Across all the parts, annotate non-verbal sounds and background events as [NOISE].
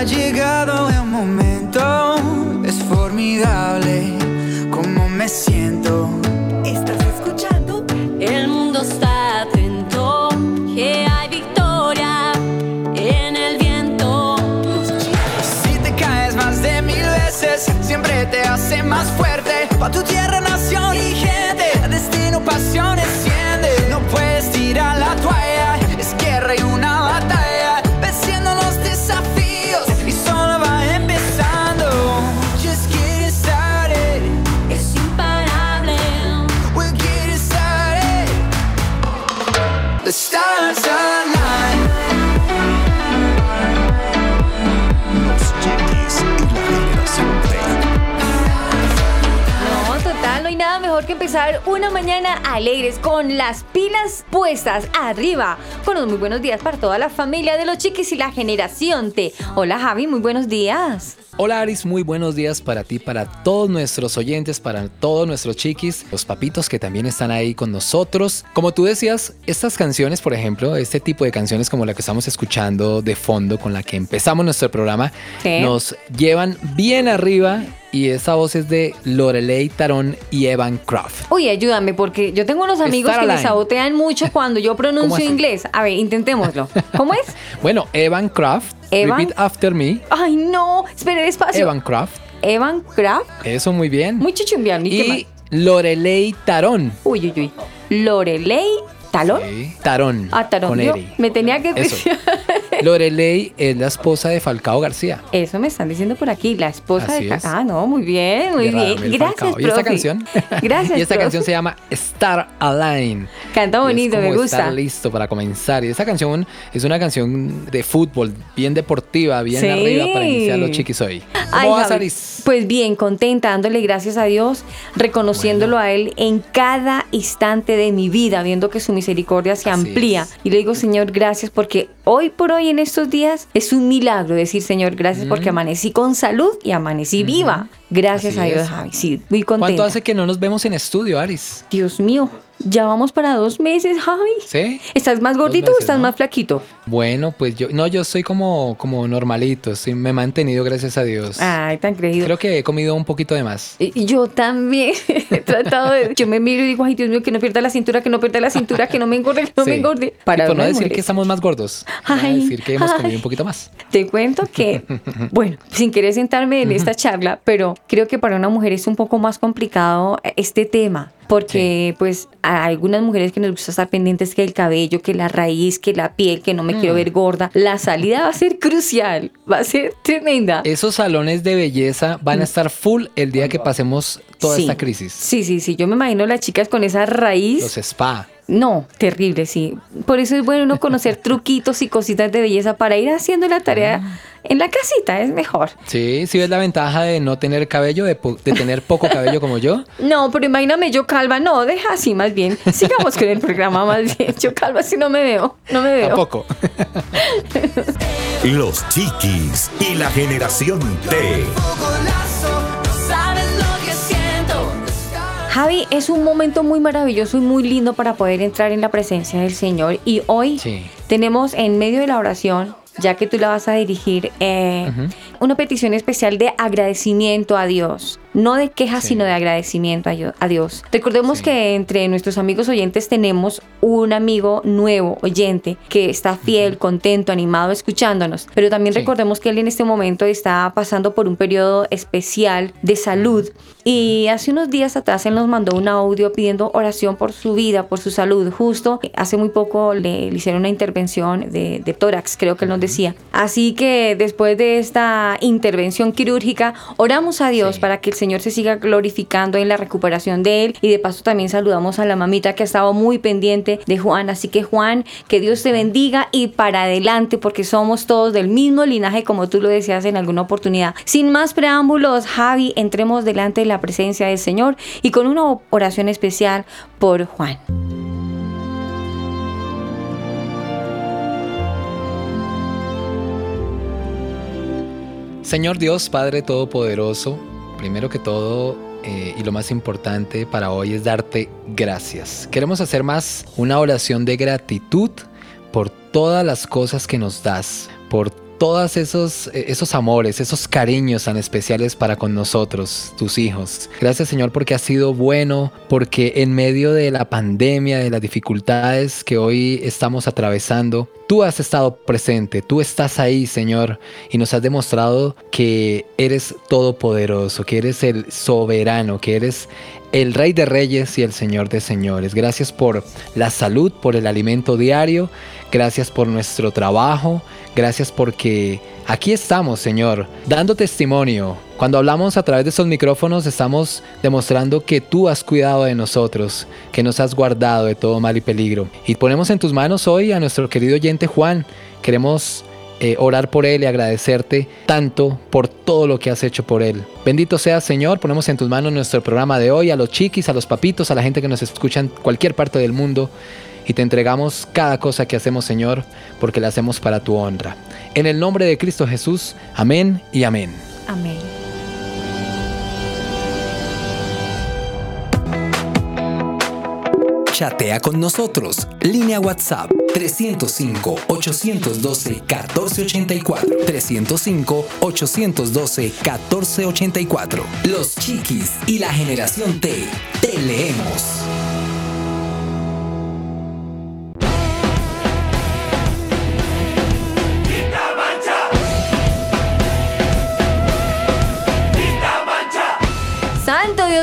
Ha llegado el momento, es formidable como me siento. ¿Estás escuchando? El mundo está atento, que hay victoria en el viento. Si te caes más de mil veces, siempre te hace más fuerte. Pa' tu tierra, nación y gente, destino, pasión, side. Una mañana alegres con las pilas puestas arriba. Con los muy buenos días para toda la familia de los chiquis y la generación T. Hola Javi, muy buenos días. Hola Aris, muy buenos días para ti, para todos nuestros oyentes, para todos nuestros chiquis, los papitos que también están ahí con nosotros. Como tú decías, estas canciones, por ejemplo, este tipo de canciones como la que estamos escuchando de fondo, con la que empezamos nuestro programa, Sí. nos llevan bien arriba y esa voz es de Lorelei Tarón y Evan Craft. Uy, ayúdame, porque yo tengo unos amigos que me sabotean mucho [LAUGHS] cuando yo ¿Cómo pronuncio inglés. A ver, intentémoslo. [LAUGHS] ¿Cómo es? Bueno, Evan Craft, Evan- repeat after me. Ay, no. Espere despacio. Evan Craft, Evan Craft. eso muy bien. Muy chichumbiano. ¿Y y Lorelei Tarón. Uy, uy, uy. Lorelei Talón. Sí, Tarón. Ah, Tarón. Con Yo me tenía que Eso. [LAUGHS] Lorelei es la esposa de Falcao García. Eso me están diciendo por aquí, la esposa Así de... es. Ah, no, muy bien, muy de bien. Radamel Gracias, Falcao. ¿Y esta profe. canción? Gracias, [LAUGHS] y esta profe. canción se llama Star Align. Canta Y es bonito, me como gusta. Estar listo para comenzar. Y esta canción es una canción de fútbol, bien deportiva, bien Sí. arriba para iniciar los chiquis hoy. ¿Cómo Ay, vas, Javi? Pues bien, contenta, dándole gracias a Dios, reconociéndolo a Él en cada instante de mi vida, viendo que su misericordia se Así amplía. es. Y le digo, Señor, gracias porque hoy por hoy en estos días es un milagro decir, Señor, gracias porque amanecí con salud y amanecí viva. Gracias Así a Dios. Javi. Sí, muy contenta. ¿Cuánto hace que no nos vemos en estudio, Aris? Dios mío, ya vamos para dos meses, Javi. ¿Sí? ¿Estás más gordito o estás ¿no? más flaquito? Bueno, pues yo, no, yo soy como, como normalito, sí, me he mantenido, gracias a Dios. Ay, tan creído. Creo que he comido un poquito de más. Y Yo también [LAUGHS] he tratado de. Yo me miro y digo, ay Dios mío, que no pierda la cintura, que no pierda la cintura, que no me engorde, que no me engorde. y por no decir que estamos más gordos, para Ay, decir que hemos ay. comido un poquito más. Te cuento que, [LAUGHS] bueno, sin querer sentarme en esta charla, pero creo que para una mujer es un poco más complicado este tema. Porque, pues, a algunas mujeres que nos gusta estar pendientes que el cabello, que la raíz, que la piel, que no me. Quiero ver gorda, la salida va a ser crucial, va a ser tremenda. Esos salones de belleza van a estar full el día que pasemos toda Mm. Sí. esta crisis. Sí, sí, sí. Yo me imagino las chicas con esa raíz. Los spa. No, terrible, sí. Por eso es bueno uno conocer [LAUGHS] truquitos y cositas de belleza para ir haciendo la tarea Ah. en la casita, es mejor. Sí, sí ves la ventaja de no tener cabello, de, po- de tener poco cabello como yo. [LAUGHS] No, pero imagíname yo calva, no, deja así más bien. Sigamos con el programa más bien. Yo calva si no me veo, no me veo. Tampoco. [LAUGHS] Los chiquis y la generación T. Javi, es un momento muy maravilloso y muy lindo para poder entrar en la presencia del Señor. Y hoy Sí. tenemos en medio de la oración, ya que tú la vas a dirigir, eh, una petición especial de agradecimiento a Dios. No de quejas, Sí. sino de agradecimiento a Dios. Recordemos Sí. que entre nuestros amigos oyentes tenemos un amigo nuevo oyente que está fiel, contento, animado escuchándonos. Pero también Sí. recordemos que él en este momento está pasando por un periodo especial de salud. Y hace unos días atrás él nos mandó un audio pidiendo oración por su vida, por su salud. Justo hace muy poco le, le hicieron una intervención de, de tórax, creo que él nos decía. Así que después de esta intervención quirúrgica, oramos a Dios para que Señor se siga glorificando en la recuperación de él. Y de paso también saludamos a la mamita que ha estado muy pendiente de Juan. Así que Juan, que Dios te bendiga y para adelante porque somos todos del mismo linaje como tú lo decías en alguna oportunidad. Sin más preámbulos, Javi, entremos delante de la presencia del Señor y con una oración especial por Juan. Señor Dios, Padre Todopoderoso, primero que todo eh, y lo más importante para hoy es darte gracias. Queremos hacer más una oración de gratitud por todas las cosas que nos das, por todos esos, eh, esos amores, esos cariños tan especiales para con nosotros, tus hijos. Gracias Señor porque has sido bueno, porque en medio de la pandemia, de las dificultades que hoy estamos atravesando, tú has estado presente, tú estás ahí Señor y nos has demostrado que eres todopoderoso, que eres el soberano, que eres el Rey de Reyes y el Señor de Señores. Gracias por la salud, por el alimento diario, gracias por nuestro trabajo, gracias porque aquí estamos, Señor, dando testimonio. Cuando hablamos a través de estos micrófonos estamos demostrando que tú has cuidado de nosotros, que nos has guardado de todo mal y peligro. Y ponemos en tus manos hoy a nuestro querido oyente Juan. Queremos eh, orar por Él y agradecerte tanto por todo lo que has hecho por Él. Bendito sea Señor, ponemos en tus manos nuestro programa de hoy, a los chiquis, a los papitos, a la gente que nos escucha en cualquier parte del mundo. Y te entregamos cada cosa que hacemos, Señor, porque la hacemos para tu honra. En el nombre de Cristo Jesús, amén y amén. Amén. Chatea con nosotros. Línea WhatsApp 305-812-1484. 305-812-1484. Los Chiquis y la generación T. Te leemos.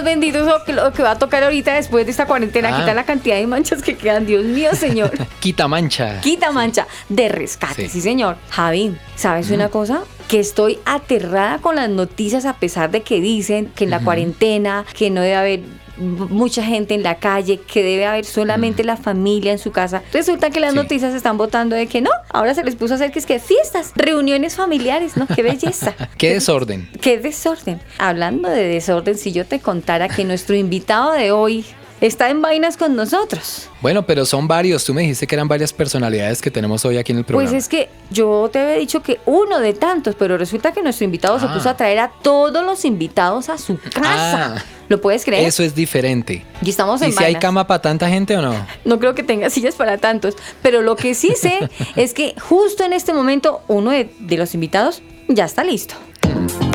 Bendito, eso que lo que va a tocar ahorita después de esta cuarentena, Ah. quitar la cantidad de manchas que quedan. Dios mío, Señor. [LAUGHS] Quita mancha. Quita mancha de rescate, sí, Sí. señor. Javi, ¿sabes una cosa? Que estoy aterrada con las noticias a pesar de que dicen que en la cuarentena, que no debe haber mucha gente en la calle, que debe haber solamente la familia en su casa. Resulta que las Sí. noticias están votando de que no, ahora se les puso a hacer que es que fiestas, reuniones familiares, ¿no? Qué belleza. [LAUGHS] Qué desorden. Qué desorden. Hablando de desorden, si yo te contara que nuestro invitado de hoy está en vainas con nosotros. Bueno, pero son varios. Tú me dijiste que eran varias personalidades que tenemos hoy aquí en el programa. Pues es que yo te había dicho que uno de tantos, pero resulta que nuestro invitado se Ah. puso a traer a todos los invitados a su casa. Ah. ¿Lo puedes creer? Eso es diferente. Y estamos en ¿Y si hay cama para tanta gente o no? No creo que tenga sillas para tantos, pero lo que sí sé [LAUGHS] es que justo en este momento uno de, de los invitados ya está listo.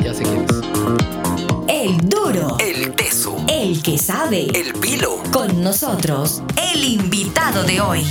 Ya sé quién es. El duro. El teso. El que sabe. El pilo. Con nosotros, el invitado de hoy.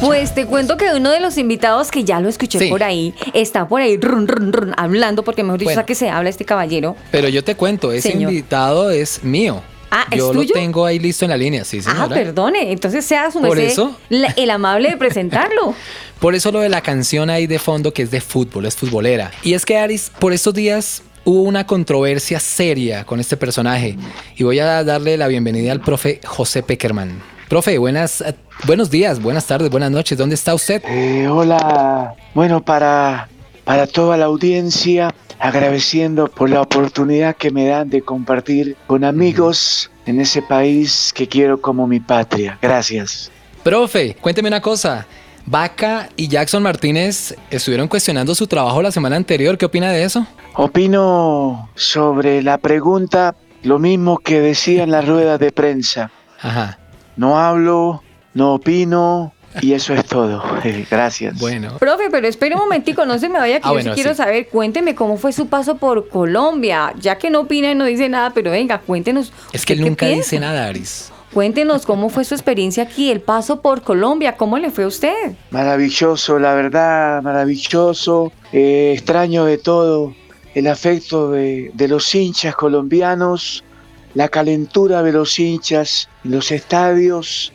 Pues te cuento que uno de los invitados que ya lo escuché Sí. por ahí está por ahí run, run, run, hablando, porque mejor dicho, Bueno. ¿a que se habla este caballero? Pero yo te cuento, ese Señor. invitado es mío. Ah, ¿es Yo tuyo? lo tengo ahí listo en la línea, sí, señora. Ah, perdone, entonces sea su Por eso. la- el amable de presentarlo. [LAUGHS] Por eso lo de la canción ahí de fondo que es de fútbol, es futbolera. Y es que Aris, por estos días hubo una controversia seria con este personaje. Y voy a darle la bienvenida al profe José Peckerman. Profe, buenas, buenos días, buenas tardes, buenas noches. ¿Dónde está usted? Eh, hola, bueno, para, para toda la audiencia, agradeciendo por la oportunidad que me dan de compartir con amigos en ese país que quiero como mi patria. Gracias. Profe, cuénteme una cosa. Vaca y Jackson Martínez estuvieron cuestionando su trabajo la semana anterior. ¿Qué opina de eso? Opino sobre la pregunta lo mismo que decía en la rueda de prensa. Ajá. No hablo, no opino y eso es todo. Eh, [LAUGHS] Gracias. Bueno. Profe, pero espere un momentico, no se me vaya, que Ah, yo bueno, sí quiero sí. saber, cuénteme cómo fue su paso por Colombia, ya que no opina y no dice nada, pero venga, cuéntenos. Es que él ¿usted qué nunca piensa? dice nada, Aris. Cuéntenos cómo fue su experiencia aquí, el paso por Colombia, cómo le fue a usted. Maravilloso, la verdad, maravilloso. Eh, extraño de todo el afecto de, de los hinchas colombianos, la calentura de los hinchas en los estadios.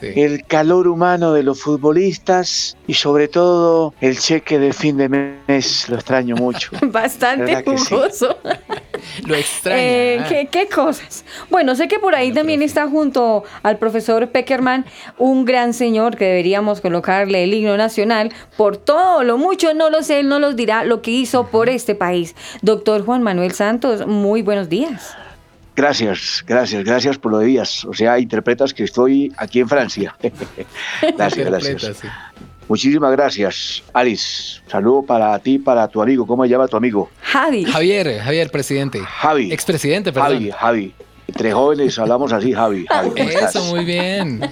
Sí. el calor humano de los futbolistas y sobre todo el cheque de fin de mes. Lo extraño mucho. [LAUGHS] Bastante jugoso. [LAUGHS] Lo extraña. Eh. ¿qué, qué cosas? Bueno, sé que por ahí Bueno, también profe. está junto al profesor Peckerman un gran señor que deberíamos colocarle el himno nacional por todo lo mucho, no lo sé, él no los dirá lo que hizo por este país. Doctor Juan Manuel Santos, muy buenos días. Gracias, gracias, gracias por lo de días. O sea, interpretas que estoy aquí en Francia. [LAUGHS] gracias, gracias. sí. Muchísimas gracias, Alice. Saludo para ti, para tu amigo. ¿Cómo se llama tu amigo? Javi. Javier, Javier, presidente. Javi. Expresidente, perdón. Javi, Javi. Entre jóvenes hablamos así, Javi. Javi ¿cómo estás? Eso, muy bien.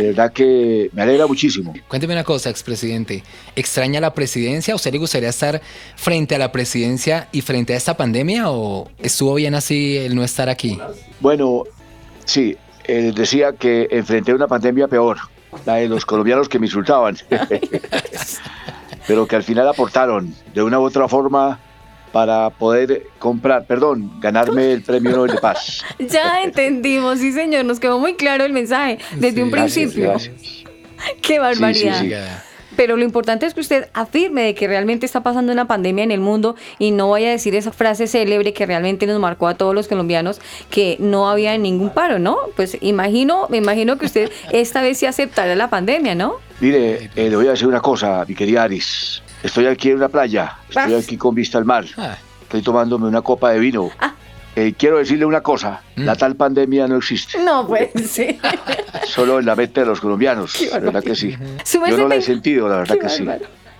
De verdad que me alegra muchísimo. Cuénteme una cosa, expresidente. ¿Extraña la presidencia? ¿A usted le gustaría estar frente a la presidencia y frente a esta pandemia? ¿O estuvo bien así el no estar aquí? Bueno, sí, eh, decía que enfrenté una pandemia peor, la de los colombianos que me insultaban, [LAUGHS] pero que al final aportaron de una u otra forma para poder comprar, perdón, ganarme el premio Nobel de Paz. [LAUGHS] Ya entendimos, sí señor, nos quedó muy claro el mensaje desde Sí, un principio. gracias. [LAUGHS] Qué barbaridad. sí. Pero lo importante es que usted afirme de que realmente está pasando una pandemia en el mundo y no vaya a decir esa frase célebre que realmente nos marcó a todos los colombianos que no había ningún paro, ¿no? Pues imagino, me imagino que usted [LAUGHS] esta vez sí aceptará la pandemia, ¿no? Mire, eh, le voy a decir una cosa, mi querida Aris. Estoy aquí en una playa, estoy aquí con vista al mar, Ah, estoy tomándome una copa de vino. Ah. Eh, quiero decirle una cosa, Mm. la tal pandemia no existe, No, pues sí. [LAUGHS] solo en la mente de los colombianos, la verdad que sí. Súbese, Yo no la he sentido, la verdad que sí.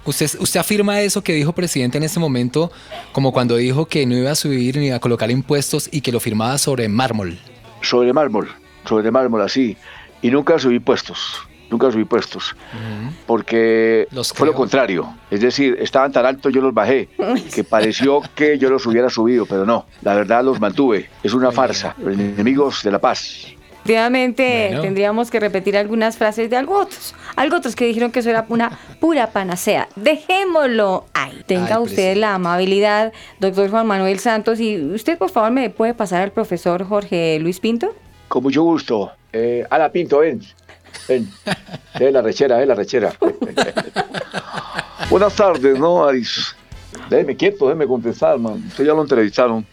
¿Usted, ¿Usted afirma eso que dijo presidente en este momento, como cuando dijo que no iba a subir ni iba a colocar impuestos y que lo firmaba sobre mármol? Sobre mármol, sobre mármol así. Y nunca subí puestos, nunca subí puestos, porque Los fue lo contrario. Es decir, estaban tan altos, yo los bajé, que pareció que yo los hubiera subido, pero no, la verdad los mantuve. Es una farsa, los enemigos de la paz. Efectivamente, Bueno. tendríamos que repetir algunas frases de algo otros, algo otros que dijeron que eso era una pura panacea. Dejémoslo ahí. Tenga Ay, usted la amabilidad, doctor Juan Manuel Santos, y usted por favor me puede pasar al profesor Jorge Luis Pinto. Con mucho gusto. Eh, Ala Pinto, ven. Ven. Ven la rechera, ven la rechera. [LAUGHS] Buenas tardes, ¿no, Aris? Déjeme quieto, déjeme contestar, man. Usted ya lo entrevistaron.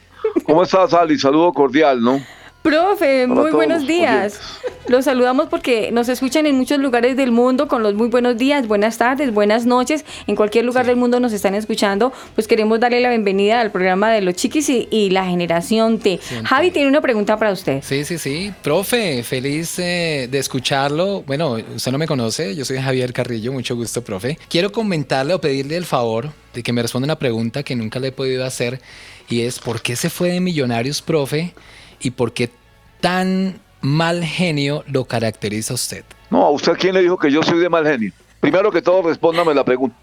¿Cómo estás, Alice? Saludo cordial, ¿no? Profe, Hola muy buenos días. Los saludamos porque nos escuchan en muchos lugares del mundo con los muy buenos días, buenas tardes, buenas noches. En cualquier lugar del mundo nos están escuchando. Pues queremos darle la bienvenida al programa de los chiquis y, y la generación T. Siempre. Javi tiene una pregunta para usted. Sí, sí, sí. Profe, feliz eh, de escucharlo. Bueno, usted no me conoce, yo soy Javier Carrillo, mucho gusto, profe. Quiero comentarle o pedirle el favor de que me responda una pregunta que nunca le he podido hacer y es ¿por qué se fue de Millonarios, profe? ¿Y por qué tan mal genio lo caracteriza a usted? No, ¿a usted quién le dijo que yo soy de mal genio? Primero que todo, respóndame la pregunta.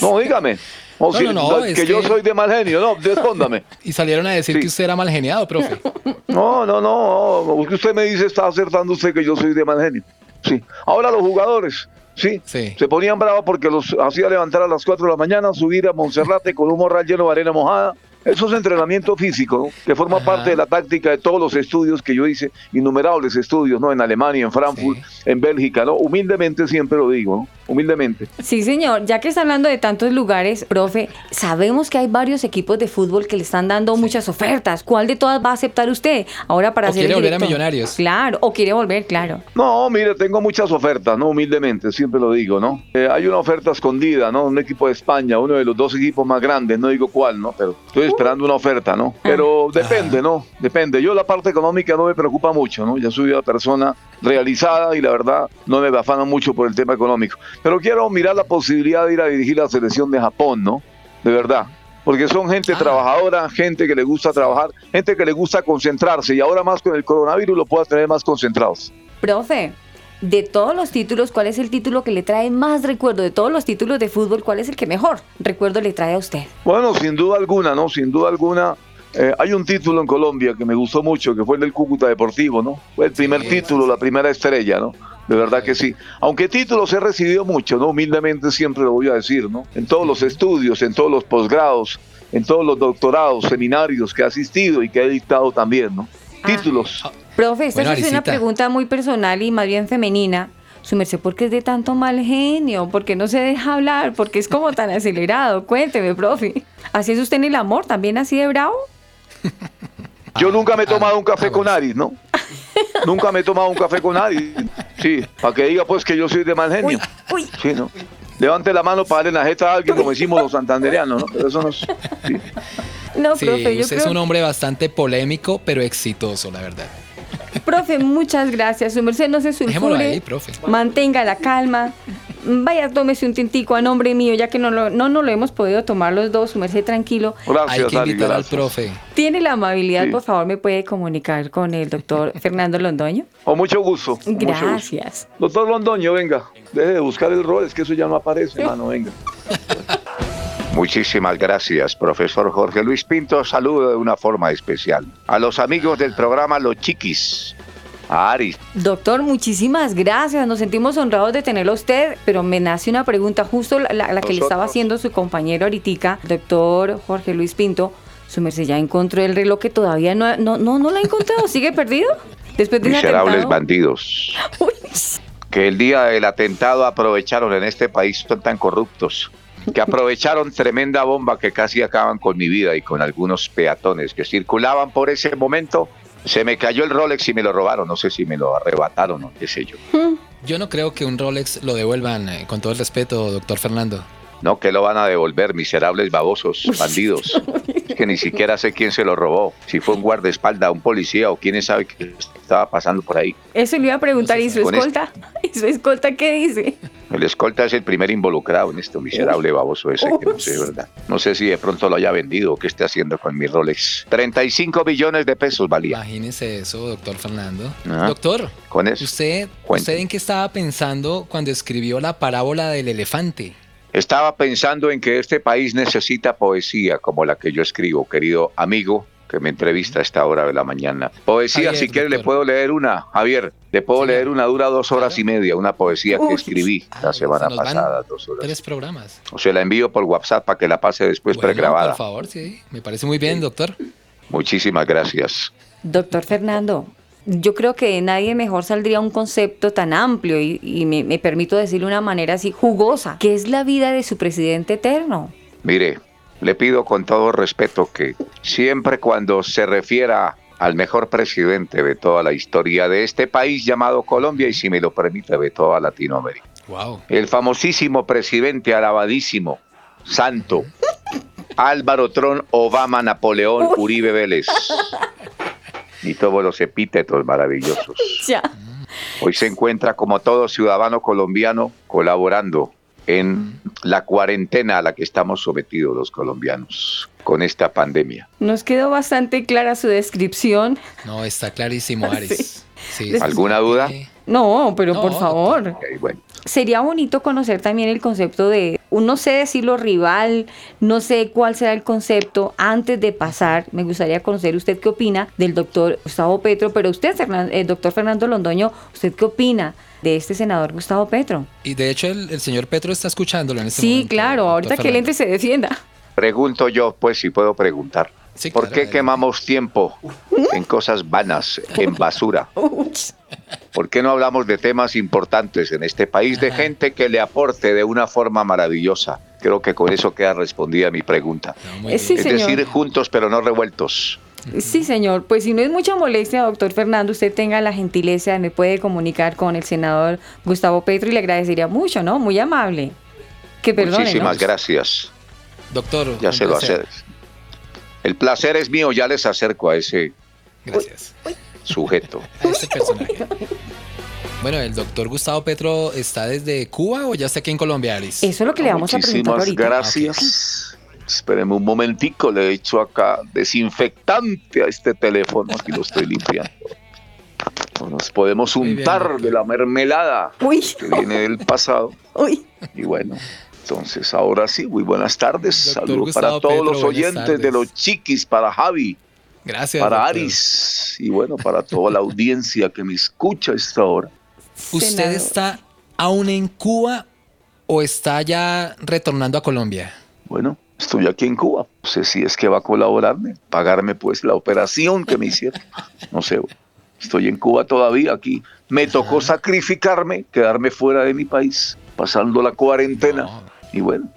No, dígame. No, No, si- no, no, que, es yo que- soy de mal genio, no, respóndame. [LAUGHS] Y salieron a decir Sí. que usted era mal geniado, profe. No, no, no, usted me dice, está acertando usted que yo soy de mal genio. Sí. Ahora los jugadores, sí, Sí. se ponían bravos porque los hacía levantar a las 4 de la mañana, subir a Monserrate con un morral lleno de arena mojada. Eso es entrenamiento físico, ¿no? que forma Ajá. parte de la táctica de todos los estudios que yo hice, innumerables estudios, ¿no? En Alemania, en Frankfurt, en Bélgica, ¿no? Humildemente siempre lo digo, ¿no? Humildemente. Sí, señor. Ya que está hablando de tantos lugares, profe, sabemos que hay varios equipos de fútbol que le están dando muchas ofertas. ¿Cuál de todas va a aceptar usted ahora para O ser quiere el volver a? Millonarios. Claro, o quiere volver, claro. No, mire, tengo muchas ofertas, ¿no? Humildemente, siempre lo digo, ¿no? Eh, hay una oferta escondida, ¿no? Un equipo de España, uno de los dos equipos más grandes, no digo cuál, ¿no? Pero estoy esperando una oferta, ¿no? Pero depende, ¿no? Depende. Yo la parte económica no me preocupa mucho, ¿no? Ya soy una persona realizada y la verdad no me afana mucho por el tema económico. Pero quiero mirar la posibilidad de ir a dirigir la selección de Japón, ¿no? De verdad. Porque son gente Ah. trabajadora, gente que le gusta trabajar, gente que le gusta concentrarse y ahora más con el coronavirus lo pueda tener más concentrados. Profe, de todos los títulos, ¿cuál es el título que le trae más recuerdo? De todos los títulos de fútbol, ¿cuál es el que mejor recuerdo le trae a usted? Bueno, sin duda alguna, ¿no? Sin duda alguna. eh, hay un título en Colombia que me gustó mucho, que fue el del Cúcuta Deportivo, ¿no? Fue el primer Sí, título, sí, la primera estrella, ¿no? De verdad que sí. Aunque títulos he recibido mucho, ¿no? Humildemente siempre lo voy a decir, ¿no? En todos los estudios, en todos los posgrados, en todos los doctorados, seminarios que he asistido y que he dictado también, ¿no? Ah. Títulos. Profe, esta Bueno, es una pregunta muy personal y más bien femenina. Su merced, ¿por qué es de tanto mal genio? ¿Por qué no se deja hablar? ¿Por qué es como tan acelerado? Cuénteme, profe. ¿Así es usted en el amor? ¿También así de bravo? Yo nunca me he tomado un café ah, con. Aris, ¿no? nunca me he tomado un café con Aris. Sí, para que diga pues que yo soy de mal genio. Uy, Sí, ¿no? Levante la mano para darle la jeta a alguien, como decimos los santandereanos, ¿no? Pero eso no es... sí. no, Sí, profe, yo usted es creo... un hombre bastante polémico, pero exitoso, la verdad. Profe, muchas gracias. Su merced no se Dejémoslo sulfure. ahí, profe. Mantenga la calma. Vaya, tómese un tintico a nombre mío, ya que no, lo, no nos lo hemos podido tomar los dos. Su merced tranquilo. Gracias, Hay que Ari, invitar al profe. ¿Tiene la amabilidad, Sí. por favor, me puede comunicar con el doctor [LAUGHS] Fernando Londoño? Con mucho gusto. con mucho gusto. Gracias. Doctor Londoño, venga. Deje de buscar el rol, es que eso ya no aparece, hermano, [LAUGHS] venga. Muchísimas gracias, profesor Jorge Luis Pinto. Saludo de una forma especial a los amigos del programa Los Chiquis, Aris, Doctor, muchísimas gracias. Nos sentimos honrados de tenerlo a usted, pero me nace una pregunta, justo la, la- la que le estaba haciendo su compañero ahorita, doctor Jorge Luis Pinto. Su merced ya encontró el reloj que todavía no, no, no, no lo ha encontrado. [LAUGHS] ¿Sigue perdido? Después de miserables bandidos, [LAUGHS] Uy, que el día del atentado aprovecharon en este país, son tan corruptos, que aprovecharon tremenda bomba que casi acaban con mi vida y con algunos peatones que circulaban por ese momento. Se me cayó el Rolex y me lo robaron, no sé si me lo arrebataron o qué sé yo. Yo no creo que un Rolex lo devuelvan, eh, con todo el respeto, doctor Fernando. No, que lo van a devolver, miserables babosos, [LAUGHS] bandidos. Es que ni siquiera sé quién se lo robó. Si fue un guardaespaldas, un policía o quién sabe qué estaba pasando por ahí. Eso le iba a preguntar, ¿y su escolta? [LAUGHS] ¿Y su escolta qué dice? El escolta es el primer involucrado en este miserable baboso ese, que no sé, ¿verdad? No sé si de pronto lo haya vendido o qué esté haciendo con mi Rolex. 35 billones de pesos valía. Imagínese eso, doctor Fernando. Ah. Doctor, Con eso. ¿usted, Cuente. ¿usted en qué estaba pensando cuando escribió la parábola del elefante? Estaba pensando en que este país necesita poesía como la que yo escribo, querido amigo que me entrevista a esta hora de la mañana. Poesía, Javier, si quiere, le puedo leer una, Javier. Le puedo Sí, leer una, dura dos horas claro. y media, una poesía que escribí la semana Se nos van pasada, dos horas. Tres programas. O se la envío por WhatsApp para que la pase después Bueno, pregrabada. Por favor, sí. Me parece muy bien, doctor. Muchísimas gracias. Doctor Fernando, yo creo que de nadie mejor saldría un concepto tan amplio y, y me, me permito decirlo de una manera así jugosa, que es la vida de su presidente eterno. Mire, le pido con todo respeto que siempre cuando se refiera al mejor presidente de toda la historia de este país llamado Colombia y si me lo permite de toda Latinoamérica, Wow. el famosísimo presidente alabadísimo, santo, [LAUGHS] Álvaro Tron, Obama, Napoleón, Uribe Vélez [LAUGHS] y todos los epítetos maravillosos. [LAUGHS] Ya. Hoy se encuentra como todo ciudadano colombiano colaborando en la cuarentena a la que estamos sometidos los colombianos con esta pandemia. Nos quedó bastante clara su descripción. No, está clarísimo, [LAUGHS] Aris. Sí, sí, ¿Alguna sí. duda? No, pero No, por favor. Bueno. Sería bonito conocer también el concepto de, no sé decirlo rival, no sé cuál será el concepto antes de pasar. Me gustaría conocer usted qué opina del doctor Gustavo Petro, pero usted, el doctor Fernando Londoño, ¿usted qué opina de este senador Gustavo Petro? Y de hecho, el, el señor Petro está escuchándolo en este Sí, momento. claro, doctor ahorita que él Fernando. entre se defienda. Pregunto yo, pues si puedo preguntar. Sí, ¿Por claro, qué quemamos tiempo [LAUGHS] en cosas vanas, en [LAUGHS] basura? ¿Por qué no hablamos de temas importantes en este país, de gente que le aporte de una forma maravillosa? Creo que con eso queda respondida mi pregunta. No, Eh, sí, es señor. decir, juntos pero no revueltos. Sí, señor. Pues si no es mucha molestia, doctor Fernando, usted tenga la gentileza, me puede comunicar con el senador Gustavo Petro y le agradecería mucho, ¿no? Muy amable. Que perdone, Muchísimas ¿no? gracias. Doctor, Ya se lo placer. hace. El placer es mío, ya les acerco a ese Gracias. sujeto. [LAUGHS] A este personaje. Bueno, el doctor Gustavo Petro está desde Cuba o ya está aquí en Colombia, Aris. Eso es lo que le vamos a preguntar Muchísimas ahorita. gracias. Espéreme un momentico, le he hecho acá desinfectante a este teléfono, aquí lo estoy limpiando. Nos podemos bien, untar de la mermelada Uy, que viene del pasado. uy. Y bueno, entonces ahora sí, muy buenas tardes. Saludos para todos los oyentes tardes. de los chiquis, para Javi, Gracias. para doctor. Aris y bueno, para toda la audiencia que me escucha a esta hora. ¿Usted Senador. está aún en Cuba o está ya retornando a Colombia? Bueno, estoy aquí en Cuba. No sé si es que va a colaborarme, pagarme pues la operación que me hicieron. No sé. Estoy en Cuba todavía aquí, Me tocó sacrificarme, quedarme fuera de mi país, pasando la cuarentena. No. Y bueno,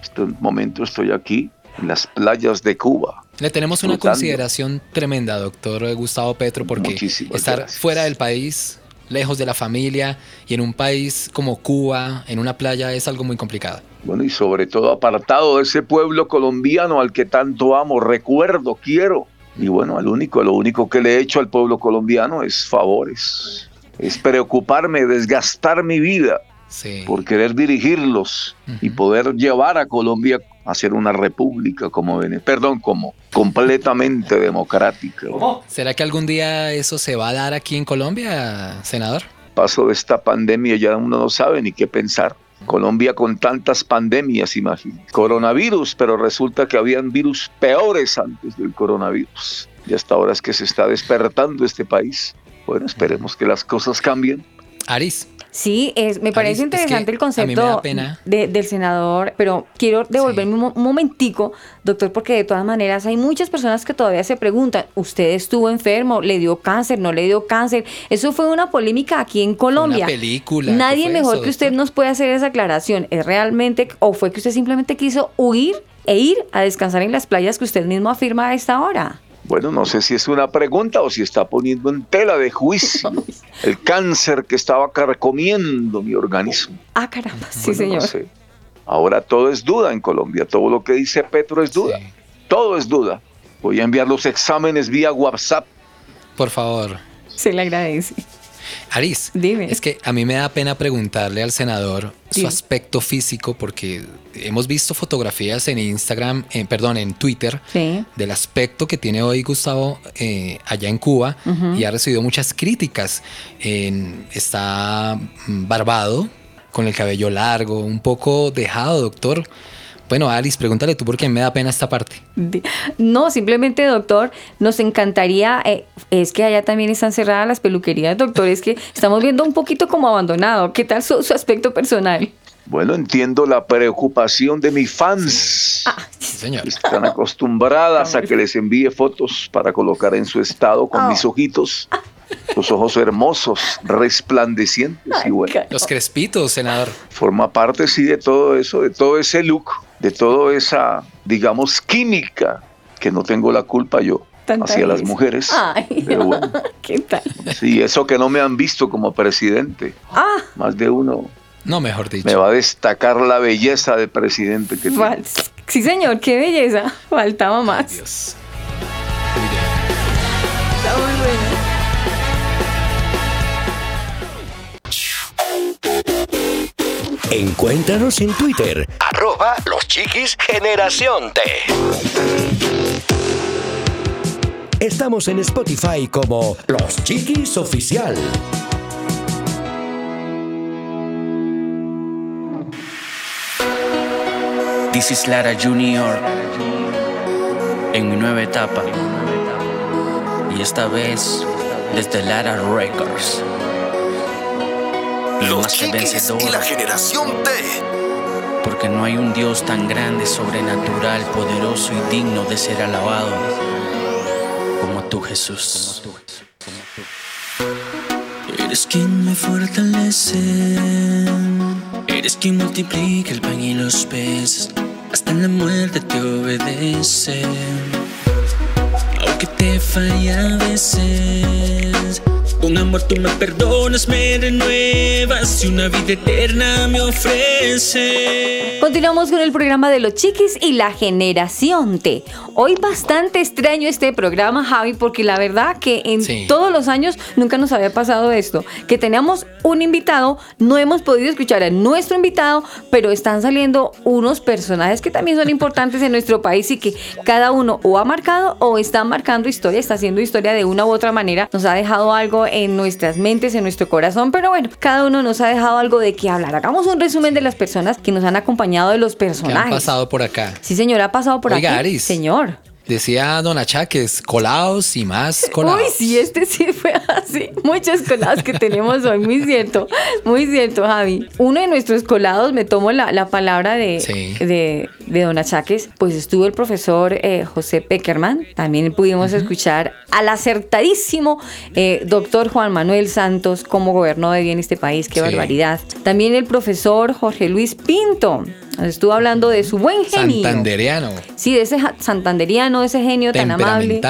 este momento estoy aquí, en las playas de Cuba. Le tenemos una consideración tremenda, doctor Gustavo Petro, porque Muchísimas estar gracias. fuera del país, lejos de la familia y en un país como Cuba, en una playa, es algo muy complicado. Bueno, y sobre todo apartado de ese pueblo colombiano al que tanto amo, recuerdo, quiero. Y bueno, al único, lo único que le he hecho al pueblo colombiano es favores. Es preocuparme, desgastar mi vida Sí. por querer dirigirlos y Ujú. poder llevar a Colombia a ser una república como Vene- perdón, como completamente democrática. ¿Será que algún día eso se va a dar aquí en Colombia, senador? Paso de esta pandemia ya uno no sabe ni qué pensar. Colombia con tantas pandemias, imagínate. Coronavirus, pero resulta que habían virus peores antes del coronavirus. Y hasta ahora es que se está despertando este país. Bueno, esperemos que las cosas cambien. Aris, Sí, es, me parece es que interesante el concepto de- del senador, pero quiero devolverme un, mo- un momentico, doctor, porque de todas maneras hay muchas personas que todavía se preguntan, ¿usted estuvo enfermo? ¿Le dio cáncer? ¿No le dio cáncer? Eso fue una polémica aquí en Colombia. película, Nadie ¿qué fue mejor eso, que usted doctor? nos puede hacer esa aclaración. ¿Es realmente o fue que usted simplemente quiso huir e ir a descansar en las playas que usted mismo afirma a esta hora? Bueno, no sé si es una pregunta o si está poniendo en tela de juicio [LAUGHS] el cáncer que estaba carcomiendo mi organismo. Ah, caramba, sí, Bueno, señor. no sé. Ahora todo es duda en Colombia. Todo lo que dice Petro es duda. Sí. Todo es duda. Voy a enviar los exámenes vía WhatsApp. por favor. Se le agradece. Aris, Dime. es que a mí me da pena preguntarle al senador su aspecto físico porque hemos visto fotografías en Instagram, eh, perdón, en Twitter, Sí. del aspecto que tiene hoy Gustavo eh, allá en Cuba y ha recibido muchas críticas. En- está mm, barbado, con el cabello largo, un poco dejado, doctor. Bueno, Alice, pregúntale tú porque me da pena esta parte. No, simplemente, doctor, nos encantaría, eh, es que allá también están cerradas las peluquerías, doctor, es que estamos viendo un poquito como abandonado. ¿Qué tal su, su aspecto personal? Bueno, entiendo la preocupación de mis fans. Ah, Sí, señor. Están acostumbradas a que les envíe fotos para colocar en su estado con Oh. mis ojitos. Los ojos hermosos, resplandecientes y bueno. Los crespitos, senador. Forma parte, sí, de todo eso, de todo ese look, de toda esa, digamos, química que no tengo la culpa yo Tanta hacia las mujeres. Ay, Pero bueno, [LAUGHS] ¿qué tal? sí, eso que no me han visto como presidente. Ah, Más de uno No, mejor dicho. me va a destacar la belleza de presidente que sí, señor, qué belleza. Faltaba más. Dios. Encuéntranos en Twitter, arroba los chiquis generación T. Estamos en Spotify como Los Chiquis Oficial. This is Lara Junior en mi nueva etapa y esta vez desde Lara Records. Los Más que y la generación T. Porque no hay un Dios tan grande, sobrenatural, poderoso y digno de ser alabado como tú, Jesús. Eres quien me fortalece, eres quien multiplica el pan y los peces, hasta en la muerte te obedece. Aunque te falla a veces, con amor tú me perdonas, me renuevas y una vida eterna me ofrece. Continuamos con el programa de los chiquis y la generación T. Hoy bastante extraño este programa, Javi, porque la verdad que en Sí. todos los años nunca nos había pasado esto. Que teníamos un invitado, no hemos podido escuchar a nuestro invitado, pero están saliendo unos personajes que también son importantes en nuestro país y que cada uno o ha marcado o está marcando historia, está haciendo historia de una u otra manera. Nos ha dejado algo en nuestras mentes, en nuestro corazón, pero bueno, cada uno nos ha dejado algo de qué hablar. Hagamos un resumen de las personas que nos han acompañado de los que han personajes. pasado por acá. Sí, señor, ha pasado por Oiga, aquí. Aris. Señor. Decía Don Achaques, colados y más colados. [LAUGHS] Uy, sí, este sí fue así. Muchos colados que tenemos hoy, muy cierto, muy cierto, Javi. Uno de nuestros colados, me tomo la, la palabra de, Sí. de, de Don Achaques, pues estuvo el profesor eh, José Peckerman. También pudimos escuchar al acertadísimo eh, doctor Juan Manuel Santos, cómo gobernó de bien este país, qué Sí. barbaridad. También el profesor Jorge Luis Pinto. Estuvo hablando de su buen genio. Santandereano, Sí, de ese santanderiano, de ese genio tan amable.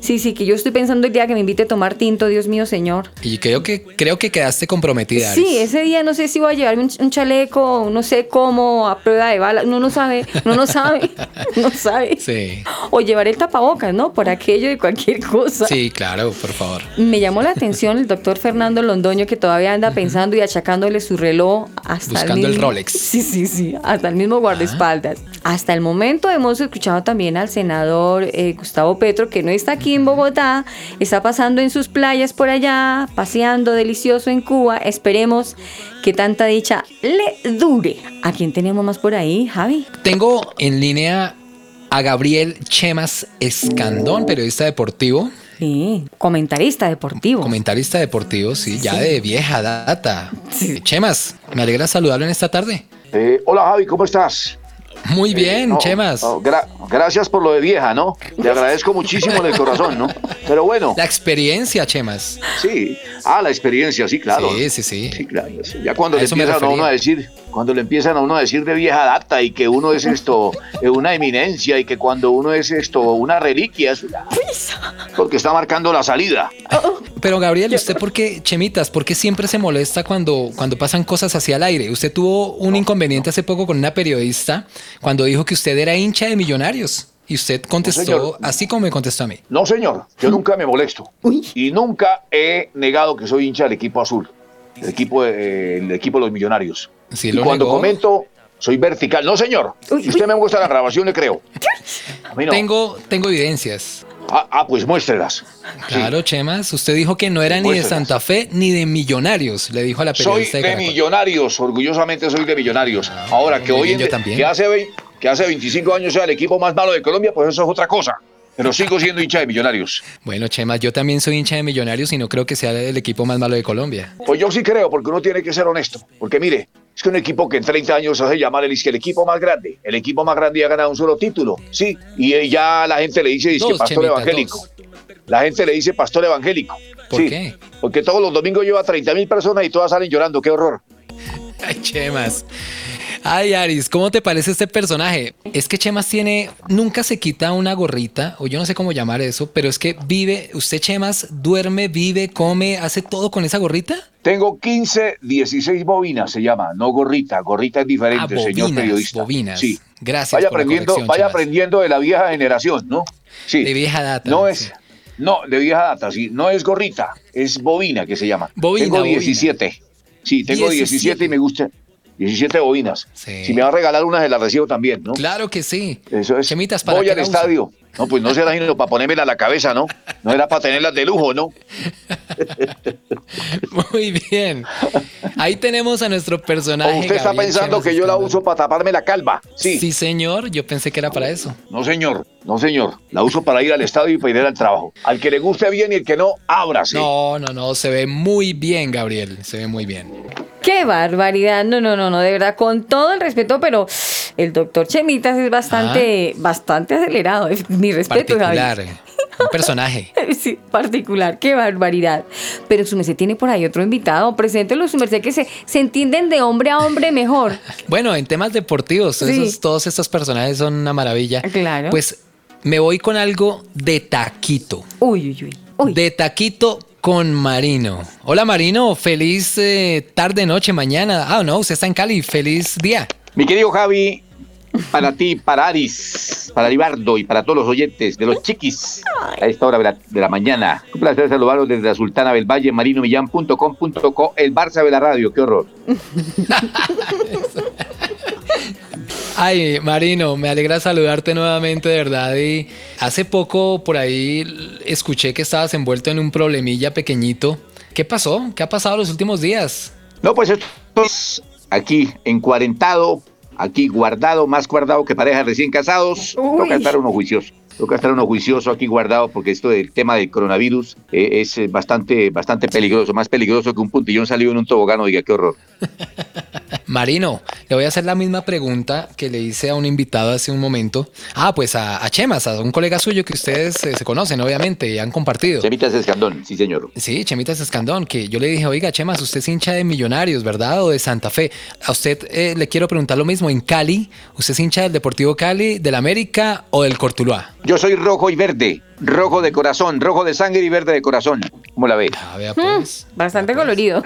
Sí, sí, que yo estoy pensando el día que me invite a tomar tinto, Dios mío, señor. Y creo que, creo que quedaste comprometida. Sí, ese día no sé si voy a llevarme un, un chaleco, no sé cómo, a prueba de bala. No, no sabe, no, no sabe, [LAUGHS] no sabe. Sí, O llevaré el tapabocas, ¿no? Por aquello de cualquier cosa. sí, claro, por favor. Me llamó la atención el doctor Fernando Londoño que todavía anda pensando y achacándole su reloj hasta Buscando el mismo- Rolex. [LAUGHS] Sí, sí, sí, hasta el mismo guardaespaldas. Hasta el momento hemos escuchado también al senador eh, Gustavo Petro que no está aquí en Bogotá, está pasando en sus playas por allá, paseando delicioso en Cuba. Esperemos que tanta dicha le dure. ¿A quién tenemos más por ahí, Javi? Tengo en línea a Gabriel Chemas Escandón, periodista deportivo, Sí, comentarista deportivo. comentarista deportivo, sí, ya de vieja data. Chemas, me alegra saludarlo en esta tarde. Eh, hola Javi, ¿cómo estás? Muy bien, No, Chemas. no, gra- gracias por lo de vieja, ¿no? Te agradezco muchísimo del corazón, ¿no? Pero bueno, La experiencia, Chemas. sí. Ah, la experiencia, sí, claro. Sí, sí, sí. Sí, claro. Ya cuando A le empiezan a uno a decir, cuando le empiezan a uno a decir de vieja data y que uno es esto, [LAUGHS] eh, una eminencia y que cuando uno es esto, una reliquia, ya- porque está marcando la salida. Pero Gabriel, ¿usted por qué, Chemitas, por qué siempre se molesta cuando, cuando pasan cosas hacia el aire? Usted tuvo un inconveniente hace poco con una periodista cuando dijo que usted era hincha de millonarios. Y usted contestó señor. así como me contestó a mí. No, señor, yo nunca me molesto. Y nunca he negado que soy hincha del equipo azul, el equipo el equipo de los millonarios. Sí, y lo cuando negó. comento, soy vertical. No, señor, Uy, si usted me muestra la grabación, le creo. [LAUGHS] A mí no. Tengo, tengo evidencias. Ah, ah, pues muéstrelas. Sí. Claro, Chemas. Usted dijo que no era ni de. Santa Fe ni de Millonarios, le dijo a la Soy periodista de de millonarios, orgullosamente soy de millonarios. Ahora que hoy en yo también. que hace, que hace 25 años sea el equipo más malo de Colombia, pues eso es otra cosa. Pero sigo siendo hincha de millonarios. Bueno, Chemas, yo también soy hincha de Millonarios y no creo que sea el equipo más malo de Colombia. Pues yo sí creo, porque uno tiene que ser honesto. Porque mire, es que un equipo que en 30 años hace llamar el, es que el equipo más grande, el equipo más grande ya ha ganado un solo título, sí, y eh, ya la gente le dice, dice Dos, pastor evangélico. La gente le dice pastor evangélico. ¿Por sí, qué? Porque todos los domingos lleva 30 mil personas y todas salen llorando, qué horror. Ay, Chemas. Ay, Aris, ¿cómo te parece este personaje? Es que Chemas tiene, nunca se quita una gorrita, o yo no sé cómo llamar eso, pero es que vive, usted Chemas duerme, vive, come, hace todo con esa gorrita. Tengo 15, 16 bobinas, se llama, no gorrita. Gorrita es diferente, Ah, señor periodista. bobinas. Sí. Gracias Vaya por aprendiendo, vaya Chemas. aprendiendo de la vieja generación, ¿no? Sí. De vieja data. No es, sí. no, de vieja data, sí. No es gorrita, es bobina que se llama. Bobina, tengo bobina. 17. Sí, tengo 17. 17 y me gusta. 17 bobinas. Sí. Si me va a regalar una, se la recibo también, ¿no? Claro que sí. Eso es. Chemitas, ¿para Voy al estadio. No, pues no será sino para ponérmela a la cabeza, ¿no? No era para tenerlas de lujo, ¿no? [LAUGHS] Muy bien. Ahí tenemos a nuestro O personaje. usted está Gabriel pensando que yo la uso para taparme la calva. Sí. Sí, señor. Yo pensé que era para eso. No, señor. No, señor. La uso para ir al estadio y para ir al trabajo. Al que le guste bien y el que no, ábrase. No, no, no. Se ve muy bien, Gabriel. Se ve muy bien. Qué barbaridad. No, no, no, no, de verdad, con todo el respeto, pero el doctor Chemitas es bastante, bastante acelerado. [LAUGHS] Mi respeto, Javi. Particular. Un personaje. [LAUGHS] Sí, particular, qué barbaridad. Pero su merced tiene por ahí otro invitado. Preséntelo, su merced, que se, se entienden de hombre a hombre mejor. [LAUGHS] Bueno, en temas deportivos, Sí. esos- todos estos personajes son una maravilla. Claro. Pues me voy con algo de taquito. Uy, uy, uy. uy. De taquito con Marino. Hola Marino, feliz eh, tarde, noche, mañana. Ah, no, usted está en Cali, feliz día. Mi querido Javi, para ti, para Aris, para Libardo y para todos los oyentes de los chiquis a esta hora de la, de la mañana. Un placer saludarlos desde la Sultana del Valle, marinomillán.com.co, el Barça de la radio, qué horror. [LAUGHS] Ay, Marino, me alegra saludarte nuevamente, de verdad. Y hace poco por ahí escuché que estabas envuelto en un problemilla pequeñito. ¿Qué pasó? ¿Qué ha pasado los últimos días? No, pues esto es aquí, encuarentado, aquí guardado, más guardado que parejas recién casados. Uy. Toca estar unos juicios. Toca estar uno juicioso aquí guardado porque esto del tema del coronavirus eh, es eh, bastante, bastante peligroso, más peligroso que un puntillón salido en un tobogán, oiga, qué horror. [LAUGHS] Marino, le voy a hacer la misma pregunta que le hice a un invitado hace un momento. Ah, pues a, a Chemas, a un colega suyo que ustedes eh, se conocen, obviamente, y han compartido. Chemitas Escandón, sí señor. Sí, Chemitas Escandón, que yo le dije, oiga, Chemas, usted es hincha de Millonarios, ¿verdad? O de Santa Fe. A usted eh, le quiero preguntar lo mismo, en Cali, ¿usted es hincha del Deportivo Cali, del América o del Cortuluá? Yo soy rojo y verde, rojo de corazón, rojo de sangre y verde de corazón. ¿Cómo la ve? Ah, vea pues. Bastante colorido.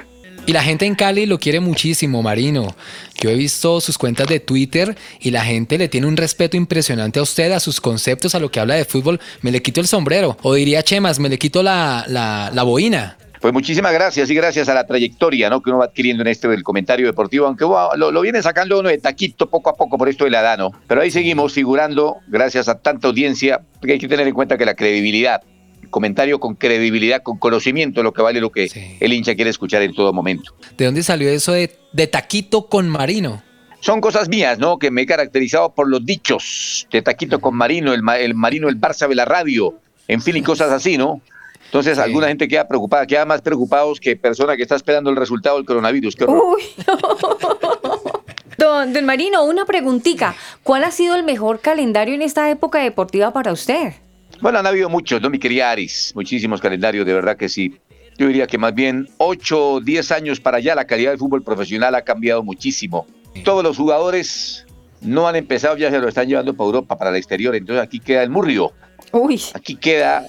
Y la gente en Cali lo quiere muchísimo, Marino. Yo he visto sus cuentas de Twitter y la gente le tiene un respeto impresionante a usted, a sus conceptos, a lo que habla de fútbol. Me le quito el sombrero. O diría Chemas, me le quito la, la, boina. Pues muchísimas gracias y gracias a la trayectoria ¿no? que uno va adquiriendo en este del comentario deportivo, aunque lo, viene sacando uno de taquito poco a poco por esto de la edad, ¿no? Pero ahí seguimos figurando gracias a tanta audiencia, porque hay que tener en cuenta que la credibilidad, comentario con credibilidad, con conocimiento, lo que vale lo que sí. el hincha quiere escuchar en todo momento. ¿De dónde salió eso de, de taquito con Marino? Son cosas mías, ¿no? Que me he caracterizado por los dichos de taquito con Marino, el, el Marino, el Barça de la radio, en fin, y cosas así, ¿no? Entonces, sí. alguna gente queda preocupada, queda más preocupados que persona que está esperando el resultado del coronavirus. ¿Qué Uy, no. [LAUGHS] Don, don Marino, una preguntita. ¿Cuál ha sido el mejor calendario en esta época deportiva para usted? Bueno, han habido muchos, ¿no, mi querida Aris? Muchísimos calendarios, de verdad que sí. Yo diría que más bien 8 o 10 años para allá la calidad del fútbol profesional ha cambiado muchísimo. Todos los jugadores no han empezado, ya se lo están llevando para Europa, para el exterior. Entonces aquí queda el murrio. Uy. Aquí queda,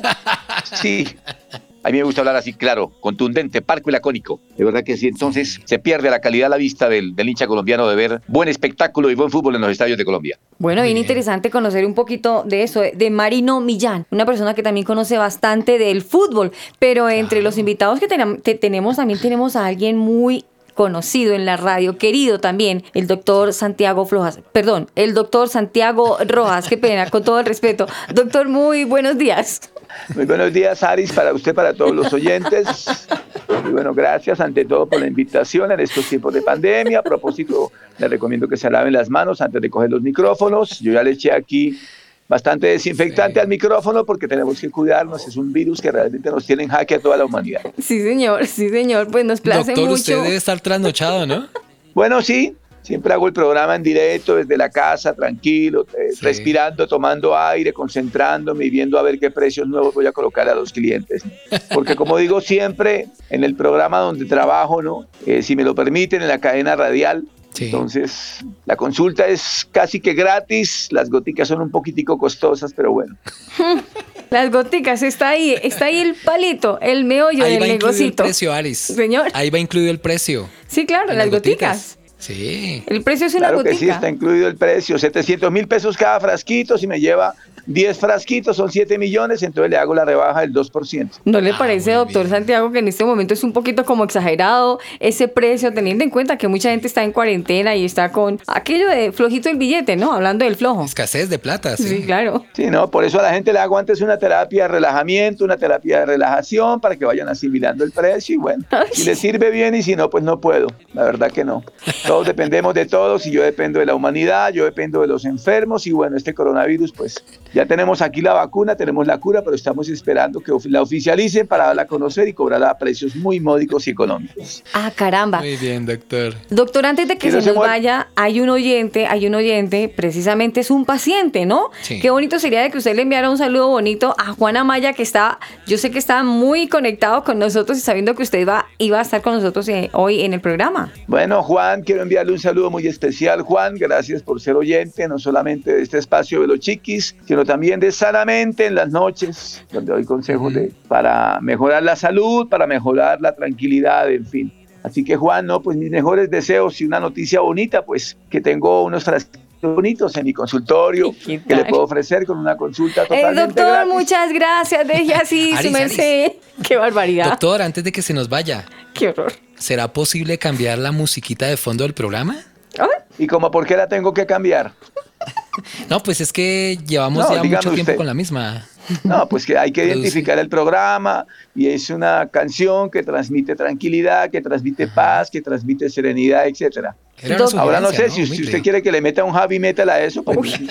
sí, a mí me gusta hablar así, claro, contundente, parco y lacónico. De verdad que sí. Entonces se pierde la calidad a la vista del, del, hincha colombiano de ver buen espectáculo y buen fútbol en los estadios de Colombia. Bueno, bien, bien, interesante conocer un poquito de eso, de Marino Millán, una persona que también conoce bastante del fútbol. Pero entre los invitados que ten te tenemos, también tenemos a alguien muy conocido en la radio, querido también, el doctor Santiago Flojas, perdón, el doctor Santiago Rojas, qué pena, con todo el respeto. Doctor, muy buenos días. Muy buenos días, Aris, para usted, para todos los oyentes. Y bueno, gracias ante todo por la invitación en estos tiempos de pandemia. A propósito, les recomiendo que se laven las manos antes de coger los micrófonos. Yo ya le eché aquí bastante desinfectante sí. al micrófono porque tenemos que cuidarnos. Es un virus que realmente nos tiene en jaque a toda la humanidad. Sí, señor, sí, señor. Pues nos place Doctor, mucho. usted debe estar trasnochado, ¿no? bueno, sí. Siempre hago el programa en directo desde la casa, tranquilo, eh, sí. respirando, tomando aire, concentrándome y viendo a ver qué precios nuevos voy a colocar a los clientes. Porque como [LAUGHS] digo siempre, en el programa donde trabajo, ¿no? Eh, si me lo permiten, en la cadena radial, Sí. Entonces, la consulta es casi que gratis, las goticas son un poquitico costosas, pero bueno. [LAUGHS] Las goticas, está ahí, está ahí el palito, el meollo ahí del va negocito. el precio, Aris. Señor. Ahí va incluido el precio. Sí, claro, las, las goticas. goticas. Sí. El precio es una claro. Que sí, está incluido el precio. 700 mil pesos cada frasquito. Si me lleva 10 frasquitos, son 7 millones, entonces le hago la rebaja del 2%. ¿No le ah, parece, doctor bien. Santiago, que en este momento es un poquito como exagerado ese precio, teniendo en cuenta que mucha gente está en cuarentena y está con aquello de flojito el billete, ¿no? Hablando del flojo. Escasez de plata, sí. Sí, claro. Sí, no, por eso a la gente le hago antes una terapia de relajamiento, una terapia de relajación, para que vayan asimilando el precio y bueno, Ay. si les sirve bien y si no, pues no puedo. La verdad que no. [LAUGHS] Todos dependemos de todos y yo dependo de la humanidad, yo dependo de los enfermos y bueno, este coronavirus, pues ya tenemos aquí la vacuna, tenemos la cura, pero estamos esperando que la oficialicen para darla a conocer y cobrarla a precios muy módicos y económicos. Ah, caramba. Muy bien, doctor. Doctor, antes de que se, se nos vaya, hay un oyente, hay un oyente, precisamente es un paciente, ¿no? Sí. Qué bonito sería de que usted le enviara un saludo bonito a Juan Amaya, que está, yo sé que está muy conectado con nosotros y sabiendo que usted va, iba a estar con nosotros eh, hoy en el programa. Bueno, Juan, quiero enviarle un saludo muy especial. Juan, gracias por ser oyente, no solamente de este espacio de los chiquis, sino también de sanamente en las noches, donde doy consejos de, para mejorar la salud, para mejorar la tranquilidad, en fin. Así que Juan, no, pues mis mejores deseos y una noticia bonita, pues que tengo unos bonitos en mi consultorio que le puedo ofrecer con una consulta totalmente eh, doctor, gratis. muchas gracias, deje así su merced. Qué barbaridad. Doctor, antes de que se nos vaya. Qué horror. ¿Será posible cambiar la musiquita de fondo del programa? ¿Ah? ¿Y como por qué la tengo que cambiar? [LAUGHS] No, pues es que llevamos no, ya mucho tiempo usted. con la misma. No, pues que hay que identificar el programa y es una canción que transmite tranquilidad, que transmite paz, que transmite serenidad, etcétera. Ahora no sé, ¿no? si usted, usted, quiere que le meta un heavy metal a eso, pues... [LAUGHS]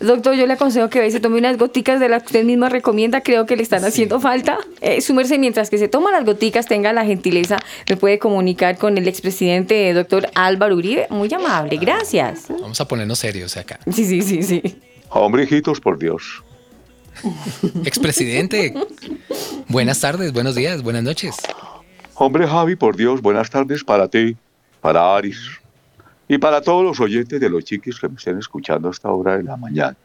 Doctor, yo le aconsejo que se tome unas goticas de las que usted misma recomienda. Creo que le están haciendo falta. Eh, súmerse mientras que se toma las goticas, tenga la gentileza, me puede comunicar con el expresidente doctor Álvaro Uribe. Muy amable, gracias. Vamos a ponernos serios acá. Sí, sí, sí, sí. Hombre, hijitos, por Dios. [LAUGHS] Expresidente, buenas tardes, buenos días, buenas noches. Hombre, Javi, por Dios, buenas tardes para ti, para Aris y para todos los oyentes de los chiquis que me estén escuchando a esta hora de la mañana.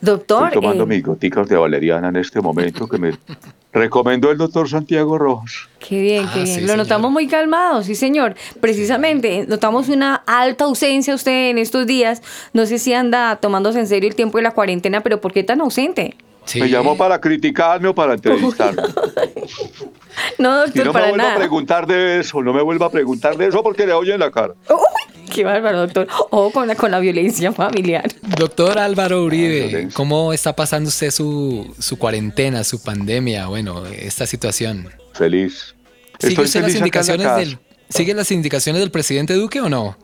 Doctor. Estoy tomando eh, mis goticas de valeriana en este momento que me recomendó el doctor Santiago Rojas. Qué bien, qué Ah, bien. sí, Lo señor. notamos muy calmado, sí, señor. Precisamente, notamos una alta ausencia usted en estos días. No sé si anda tomándose en serio el tiempo de la cuarentena, pero ¿por qué tan ausente? Sí. ¿Me llamó para criticarme o para entrevistarme? [LAUGHS] No, Y doctor, no me para vuelva a preguntar de eso, no me vuelva a preguntar de eso porque le oyen la cara. [LAUGHS] Uy, qué bárbaro, doctor. O con la, con la violencia familiar. Doctor Álvaro Uribe. ¿cómo está pasando usted su, su cuarentena, su pandemia, bueno, esta situación? Feliz. ¿Sigue Estoy usted las feliz en indicaciones del ¿Sigue las indicaciones del presidente Duque o no?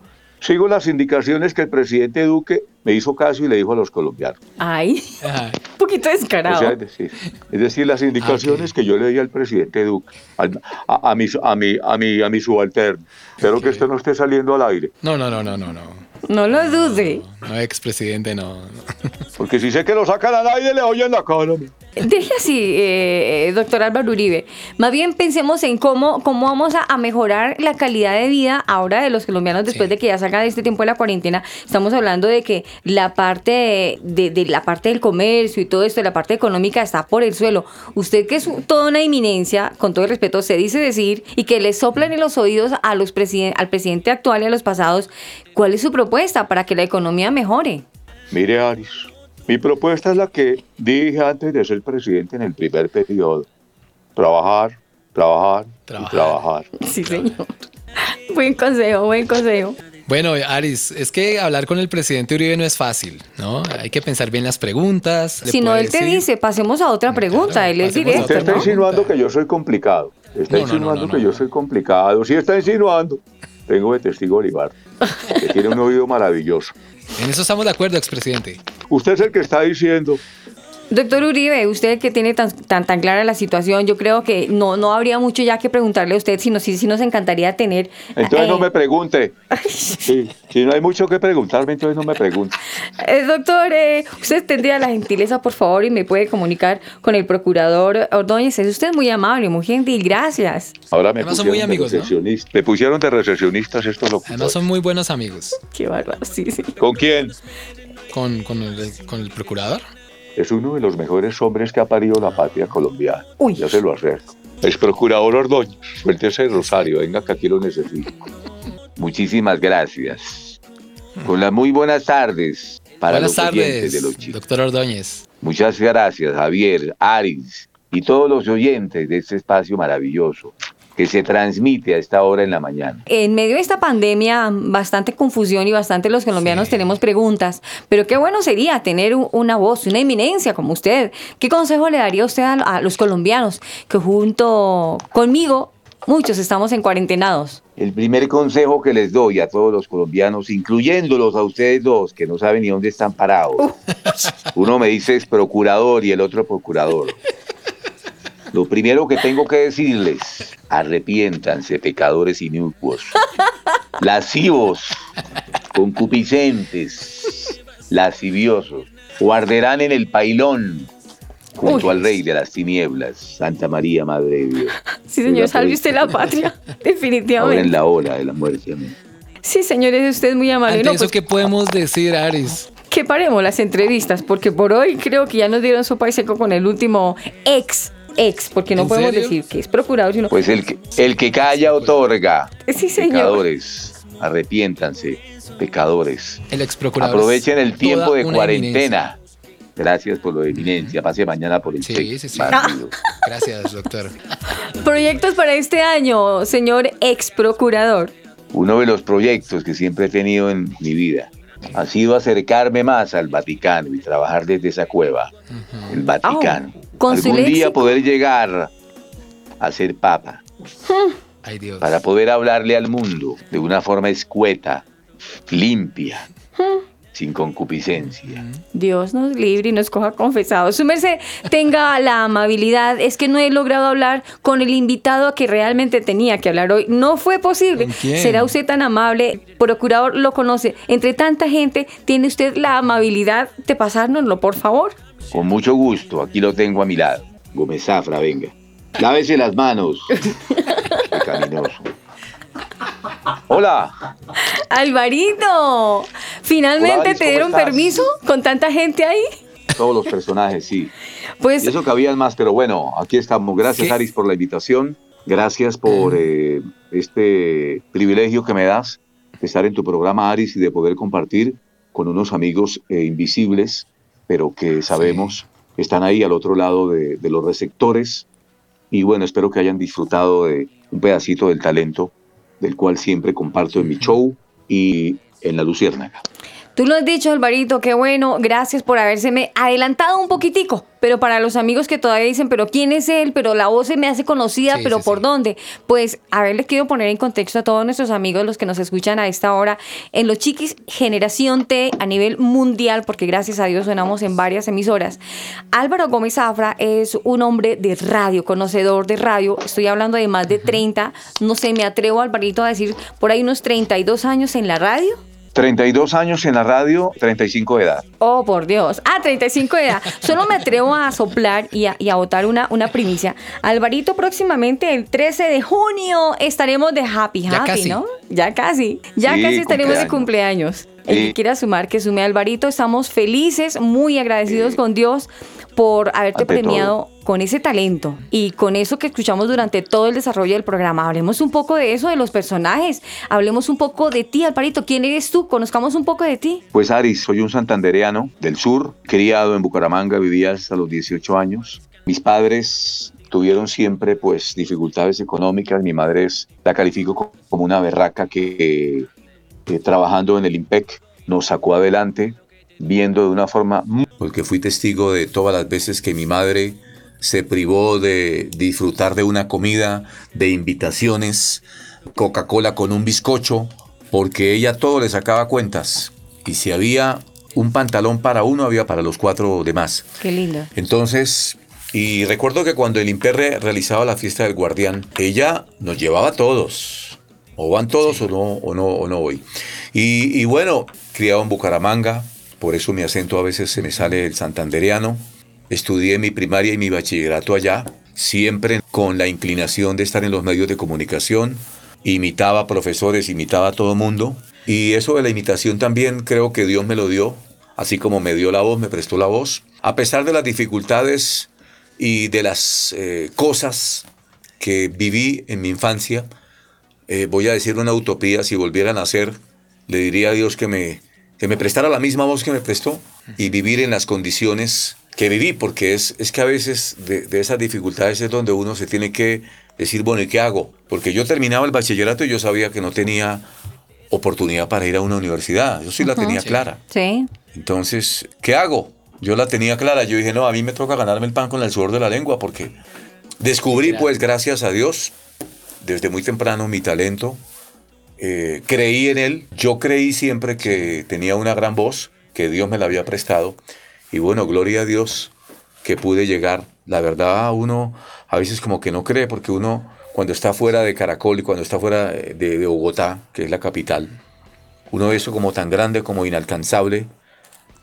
Sigo las indicaciones que el presidente Duque me hizo caso y le dijo a los colombianos. Ay, un [LAUGHS] poquito descarado. O sea, es decir, es decir, las indicaciones ok. que yo le di al presidente Duque, al- a, a mi, a, mi, a, mi, a mi subalterno. Espero que esto no esté saliendo al aire, No, no, no, no, no, no. no lo dude. No, expresidente, no. no. porque si sé que lo sacan al aire le oyen la cara. Deje así, eh, doctor Álvaro Uribe. Más bien pensemos en cómo, cómo vamos a, a mejorar la calidad de vida ahora de los colombianos después Sí. de que ya salgan de este tiempo de la cuarentena. Estamos hablando de que la parte de, de la parte del comercio y todo esto, la parte económica está por el suelo. Usted que es toda una eminencia, con todo el respeto, se dice decir y que le soplan en los oídos a los presiden- al presidente actual y a los pasados, ¿cuál es su propuesta para que la economía mejore? Mire, Aris, mi propuesta es la que dije antes de ser presidente en el primer periodo. Trabajar, trabajar, Trabajar. y trabajar. Sí, señor. Buen consejo, buen consejo. Bueno, Aris, es que hablar con el presidente Uribe no es fácil, ¿no? Hay que pensar bien las preguntas. Si no, él te dice, pasemos a otra pregunta. claro, él es directo, Usted está ¿no? insinuando que yo soy complicado. Está No, no, no, insinuando no, que no. yo soy complicado. Sí está insinuando. Tengo de testigo Olivar, que tiene un oído maravilloso. En eso estamos de acuerdo, expresidente. Usted es el que está diciendo Doctor Uribe, usted que tiene tan, tan, tan clara la situación, yo creo que no, no habría mucho ya que preguntarle a usted, sino sí, sí nos encantaría tener... Entonces no eh, me pregunte. Sí, si no hay mucho que preguntarme, entonces no me pregunte. eh, doctor, eh, usted tendría la gentileza, por favor, y me puede comunicar con el procurador Ordóñez. Es usted muy amable, muy gentil, gracias. Ahora me Además son pusieron muy de amigos, ¿no? recepcionista. Me pusieron de recepcionistas estos Además locutores. son muy buenos amigos. Qué bárbaro, sí, sí. ¿Con quién? ¿Con, con, el, con el procurador? Es uno de los mejores hombres que ha parido la patria colombiana. Uy. Ya se lo acerco. Es procurador Ordóñez. Suéltese el rosario. Venga, que aquí lo necesito. Muchísimas gracias. Con las muy buenas tardes para Buenas los oyentes tardes, de los chicos. doctor Ordóñez. Muchas gracias, Javier, Aris y todos los oyentes de este espacio maravilloso que se transmite a esta hora en la mañana. En medio de esta pandemia, bastante confusión y bastante los colombianos tenemos preguntas, pero qué bueno sería tener una voz, una eminencia como usted. ¿Qué consejo le daría usted a, a los colombianos que junto conmigo muchos estamos en cuarentenados? El primer consejo que les doy a todos los colombianos, incluyéndolos a ustedes dos, que no saben ni dónde están parados. Uno me dice es procurador y el otro procurador. Lo primero que tengo que decirles, arrepiéntanse, pecadores inicuos, lascivos, concupiscentes, lasciviosos, guardarán en el pailón junto Uy. al rey de las tinieblas, Santa María, Madre de Dios. Sí, señor, salve usted la patria, [LAUGHS] Ahora en definitivamente. la hora de la muerte. amén. Sí, señor, es usted muy amable. Ante No, eso, pues, ¿qué podemos decir, Aris? que paremos las entrevistas, porque por hoy creo que ya nos dieron sopa y seco con el último ex, ex, porque no ¿En podemos serio? decir que es procurador, sino... Pues el que, el que calla otorga. sí, señor. Pecadores, arrepiéntanse, pecadores. El ex procurador. Aprovechen el tiempo de cuarentena. Gracias por lo de eminencia. Pase mañana por el Sí, cheque. sí, sí. Partido. Gracias, doctor. Proyectos para este año, señor ex procurador. Uno de los proyectos que siempre he tenido en mi vida ha sido acercarme más al Vaticano y trabajar desde esa cueva, el Vaticano. con su Algún día poder llegar a ser papa [LAUGHS] Ay, Dios. para poder hablarle al mundo de una forma escueta, limpia, sin concupiscencia. Dios nos libre y nos coja confesados. Su merced tenga la amabilidad. Es que no he logrado hablar con el invitado a que realmente tenía que hablar hoy. No fue posible. quién? ¿Será usted tan amable? Procurador lo conoce. Entre tanta gente, ¿tiene usted la amabilidad de pasárnoslo, por favor? Con mucho gusto, aquí lo tengo a mi lado. Gómez Zafra, venga. Lávese las manos. [LAUGHS] Pecaminoso. Hola. Alvarito, ¿finalmente Hola, Aris, te ¿cómo dieron estás? permiso con tanta gente ahí? Todos los personajes, sí. Pues Y eso cabían más, pero bueno, aquí estamos. Gracias, Aris, por la invitación. Gracias por eh, este privilegio que me das de estar en tu programa, Aris, y de poder compartir con unos amigos eh, invisibles, pero que sabemos que están ahí al otro lado de, de los receptores. Y bueno, espero que hayan disfrutado de un pedacito del talento del cual siempre comparto en mi show y en La Luciérnaga. Tú lo has dicho, Alvarito, qué bueno. Gracias por habérseme adelantado un poquitico. Pero para los amigos que todavía dicen, pero ¿quién es él? Pero la voz se me hace conocida, Sí, pero sí, ¿por sí. dónde? Pues, a ver, les quiero poner en contexto a todos nuestros amigos, los que nos escuchan a esta hora, en los chiquis Generación T a nivel mundial, porque gracias a Dios sonamos en varias emisoras. Álvaro Gómez Zafra es un hombre de radio, conocedor de radio. Estoy hablando de más de 30, no sé, me atrevo, Alvarito, a decir por ahí unos 32 años en la radio. 32 años en la radio, 35 de edad. Oh, por Dios. Ah, 35 de edad. Solo me atrevo a soplar y a, y a botar una, una primicia. Alvarito, próximamente el 13 de junio estaremos de Happy Ya Happy, casi. ¿no? Ya casi. Ya Sí, casi estaremos de cumpleaños. El que Sí. quiera sumar, que sume Alvarito. Estamos felices, muy agradecidos Sí. con Dios por haberte premiado con ese talento y con eso que escuchamos durante todo el desarrollo del programa. Hablemos un poco de eso, de los personajes. Hablemos un poco de ti, Alvarito. ¿Quién eres tú? Conozcamos un poco de ti. Pues Aris, soy un santandereano del sur, criado en Bucaramanga, vivía hasta los 18 años. Mis padres tuvieron siempre pues dificultades económicas. Mi madre es- la califico co- como una berraca que, que trabajando en el IMPEC nos sacó adelante, viendo de una forma muy porque fui testigo de todas las veces que mi madre se privó de disfrutar de una comida, de invitaciones, Coca-Cola con un bizcocho, porque ella todo le sacaba cuentas. Y si había un pantalón para uno, había para los cuatro demás. Qué lindo. Entonces, y recuerdo que cuando el Imperre realizaba la fiesta del guardián, ella nos llevaba a todos. O van todos o no, o no, o no voy. Y, y bueno, criado en Bucaramanga, por eso mi acento a veces se me sale el santandereano. Estudié mi primaria y mi bachillerato allá, siempre con la inclinación de estar en los medios de comunicación. Imitaba a profesores, imitaba a todo mundo. Y eso de la imitación también creo que Dios me lo dio, así como me dio la voz, me prestó la voz. A pesar de las dificultades y de las eh, cosas que viví en mi infancia, eh, voy a decir una utopía, si volviera a nacer, le diría a Dios que me, que me prestara la misma voz que me prestó y vivir en las condiciones que viví, porque es, es que a veces de, de esas dificultades es donde uno se tiene que decir, bueno, ¿y qué hago? Porque yo terminaba el bachillerato y yo sabía que no tenía oportunidad para ir a una universidad, yo sí la tenía Sí. clara. Sí. Entonces, ¿qué hago? Yo la tenía clara, yo dije, no, a mí me toca ganarme el pan con el sudor de la lengua, porque descubrí, pues, gracias a Dios, desde muy temprano mi talento, eh, creí en él, yo creí siempre que tenía una gran voz, que Dios me la había prestado, y bueno, gloria a Dios que pude llegar. La verdad, uno a veces como que no cree, porque uno cuando está fuera de Caracol y cuando está fuera de, de Bogotá, que es la capital, uno ve eso como tan grande, como inalcanzable,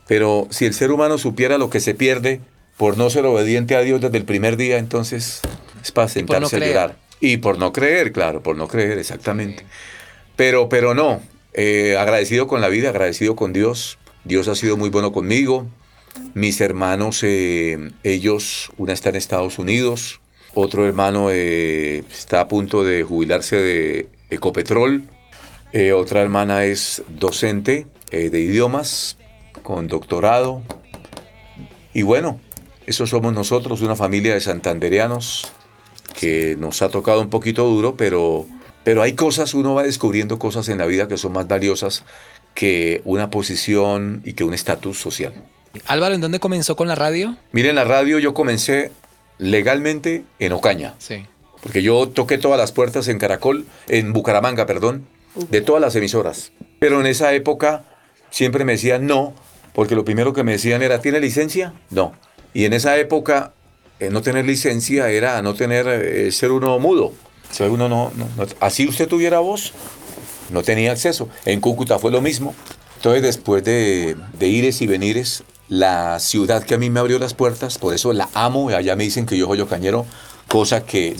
pero si el ser humano supiera lo que se pierde por no ser obediente a Dios desde el primer día, entonces es para por no sentarse a llorar. Y por no creer, claro, por no creer, exactamente. Pero, pero no, eh, agradecido con la vida, agradecido con Dios. Dios ha sido muy bueno conmigo. Mis hermanos, eh, ellos, una está en Estados Unidos, otro hermano eh, está a punto de jubilarse de Ecopetrol, otra hermana es docente de idiomas con doctorado. Y bueno, eso somos nosotros, una familia de santandereanos que nos ha tocado un poquito duro, pero, pero hay cosas, uno va descubriendo cosas en la vida que son más valiosas que una posición y que un estatus social. Álvaro, ¿en dónde comenzó con la radio? Miren, la radio yo comencé legalmente en Ocaña. Sí. Porque yo toqué todas las puertas en Caracol, en Bucaramanga, perdón, de todas las emisoras. Pero en esa época siempre me decían no, porque lo primero que me decían era, ¿tiene licencia? No. Y en esa época, eh, no tener licencia era no tener, eh, ser uno mudo. Sea, uno no, no- no- así usted tuviera voz, no tenía acceso. En Cúcuta fue lo mismo. Entonces, después de, de ires y venires, la ciudad que a mí me abrió las puertas, por eso la amo, y allá me dicen que yo soy ocañero, cosa que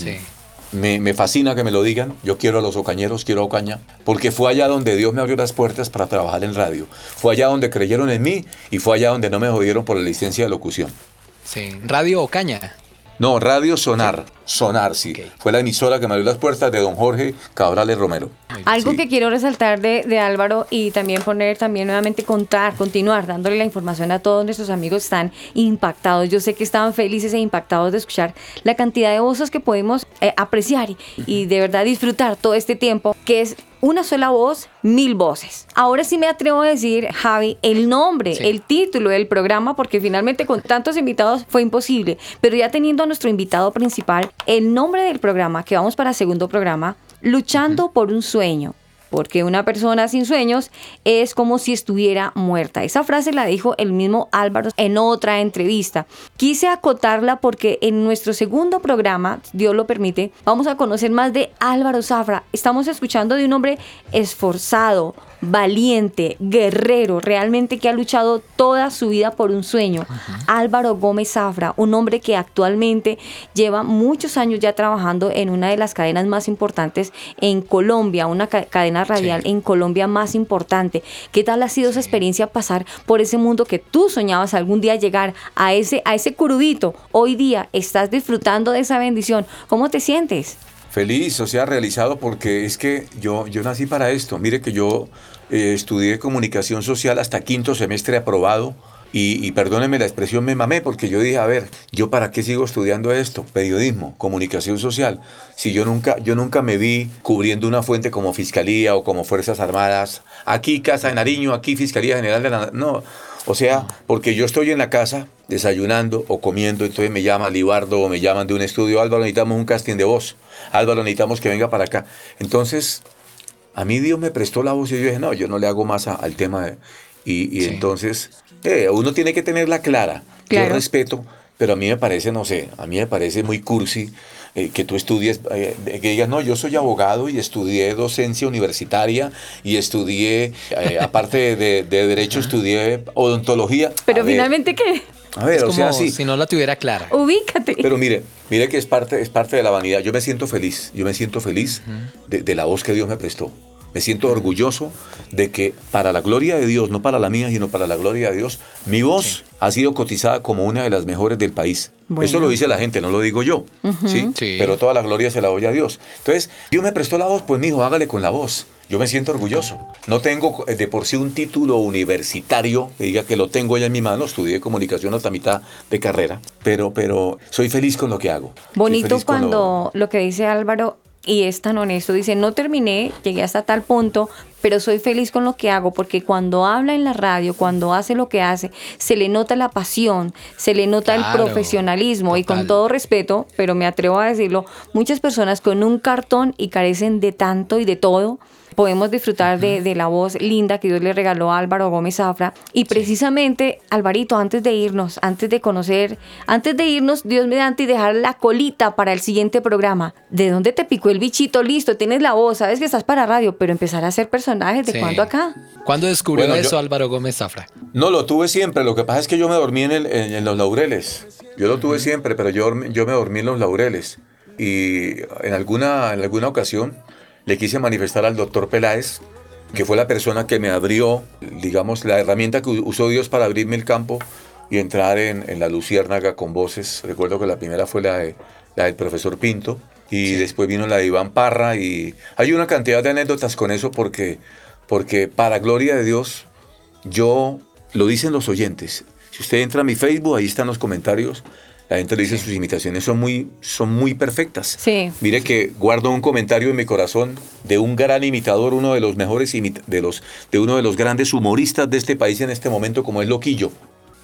me, me fascina que me lo digan. Yo quiero a los ocañeros, quiero a Ocaña, porque fue allá donde Dios me abrió las puertas para trabajar en radio. Fue allá donde creyeron en mí y fue allá donde no me jodieron por la licencia de locución. Sí, Radio Ocaña. No, Radio Sonar, Sonar, sí. Fue la emisora que me abrió las puertas de don Jorge Cabrales Romero. Algo que quiero resaltar de, de Álvaro y también poner, también nuevamente contar, continuar dándole la información a todos nuestros amigos que están impactados. Yo sé que estaban felices e impactados de escuchar la cantidad de voces que podemos eh, apreciar y, y de verdad disfrutar todo este tiempo, que es una sola voz, mil voces. Ahora sí me atrevo a decir, Javi, el nombre, el título del programa, porque finalmente con tantos invitados fue imposible, pero ya teniendo a nuestro invitado principal, el nombre del programa, que vamos para segundo programa, Luchando por un sueño. Porque una persona sin sueños es como si estuviera muerta. Esa frase la dijo el mismo Álvaro en otra entrevista. Quise acotarla porque en nuestro segundo programa, Dios lo permite, vamos a conocer más de Álvaro Zafra. Estamos escuchando de un hombre esforzado, valiente, guerrero, realmente que ha luchado toda su vida por un sueño. Álvaro Gómez Zafra, un hombre que actualmente lleva muchos años ya trabajando en una de las cadenas más importantes en Colombia, una ca- cadena radial en Colombia más importante. ¿Qué tal ha sido esa experiencia pasar por ese mundo que tú soñabas algún día llegar a ese a ese curudito? Hoy día estás disfrutando de esa bendición. ¿Cómo te sientes? Feliz, o sea, realizado porque es que yo, yo nací para esto. Mire que yo eh, estudié comunicación social hasta quinto semestre aprobado y, y perdónenme la expresión, me mamé porque yo dije, a ver, ¿yo para qué sigo estudiando esto? Periodismo, comunicación social. Si yo nunca, yo nunca me vi cubriendo una fuente como Fiscalía o como Fuerzas Armadas, aquí Casa de Nariño, aquí Fiscalía General de la... No, o sea, porque yo estoy en la casa desayunando o comiendo, entonces me llama Libardo o me llaman de un estudio, Álvaro, necesitamos un casting de voz, Álvaro, necesitamos que venga para acá. Entonces, a mí Dios me prestó la voz y yo dije, no, yo no le hago más a- al tema. de- y y entonces, eh, uno tiene que tenerla clara. Claro. Yo respeto, pero a mí me parece, no sé, a mí me parece muy cursi eh, que tú estudies, eh, que digas, no, yo soy abogado y estudié docencia universitaria y estudié, eh, [LAUGHS] aparte de, de- de derecho, estudié odontología. Pero A ver, finalmente, ¿qué? A ver, es o como sea, sí. si no la tuviera clara. Ubícate. Pero mire, mire que es parte, es parte de la vanidad. Yo me siento feliz, yo me siento feliz de, de la voz que Dios me prestó. Me siento orgulloso de que para la gloria de Dios, no para la mía, sino para la gloria de Dios, mi voz ha sido cotizada como una de las mejores del país. Bueno. Eso lo dice la gente, no lo digo yo. ¿sí? Sí. Pero toda la gloria se la doy a Dios. Entonces, Dios me prestó la voz, pues mijo, hágale con la voz. Yo me siento orgulloso. No tengo eh, de por sí un título universitario que diga que lo tengo ya en mi mano. Estudié comunicación hasta mitad de carrera, pero, pero soy feliz con lo que hago. Bonito lo- cuando lo... que dice Álvaro y es tan honesto, dice, no terminé, llegué hasta tal punto, pero soy feliz con lo que hago, porque cuando habla en la radio, cuando hace lo que hace, se le nota la pasión, se le nota Claro, el profesionalismo y con todo respeto, pero me atrevo a decirlo, muchas personas con un cartón y carecen de tanto y de todo. Podemos disfrutar de, de la voz linda que Dios le regaló a Álvaro Gómez Zafra. Y precisamente, Alvarito, antes de irnos, antes de conocer, antes de irnos, Dios mediante y dejar la colita para el siguiente programa. ¿De dónde te picó el bichito? Listo, tienes la voz, sabes que estás para radio, pero empezar a hacer personajes, ¿de Sí. cuándo acá? ¿Cuándo descubrió Bueno, yo- eso Álvaro Gómez Zafra? No, lo tuve siempre. Lo que pasa es que yo me dormí en, el- en- en los laureles. Yo lo tuve siempre, pero yo, me dormí en los laureles. Y en alguna, en alguna ocasión le quise manifestar al doctor Peláez, que fue la persona que me abrió, digamos, la herramienta que usó Dios para abrirme el campo y entrar en, en la Luciérnaga con voces. Recuerdo que la primera fue la, de- la del profesor Pinto y después vino la de Iván Parra y hay una cantidad de anécdotas con eso porque, porque para gloria de Dios, yo, lo dicen los oyentes, si usted entra a mi Facebook, ahí están los comentarios, la gente le dice sus imitaciones son muy, son muy perfectas. Sí. Mire que guardo un comentario en mi corazón de un gran imitador, uno de los mejores de los de uno de los grandes humoristas de este país en este momento como es Loquillo.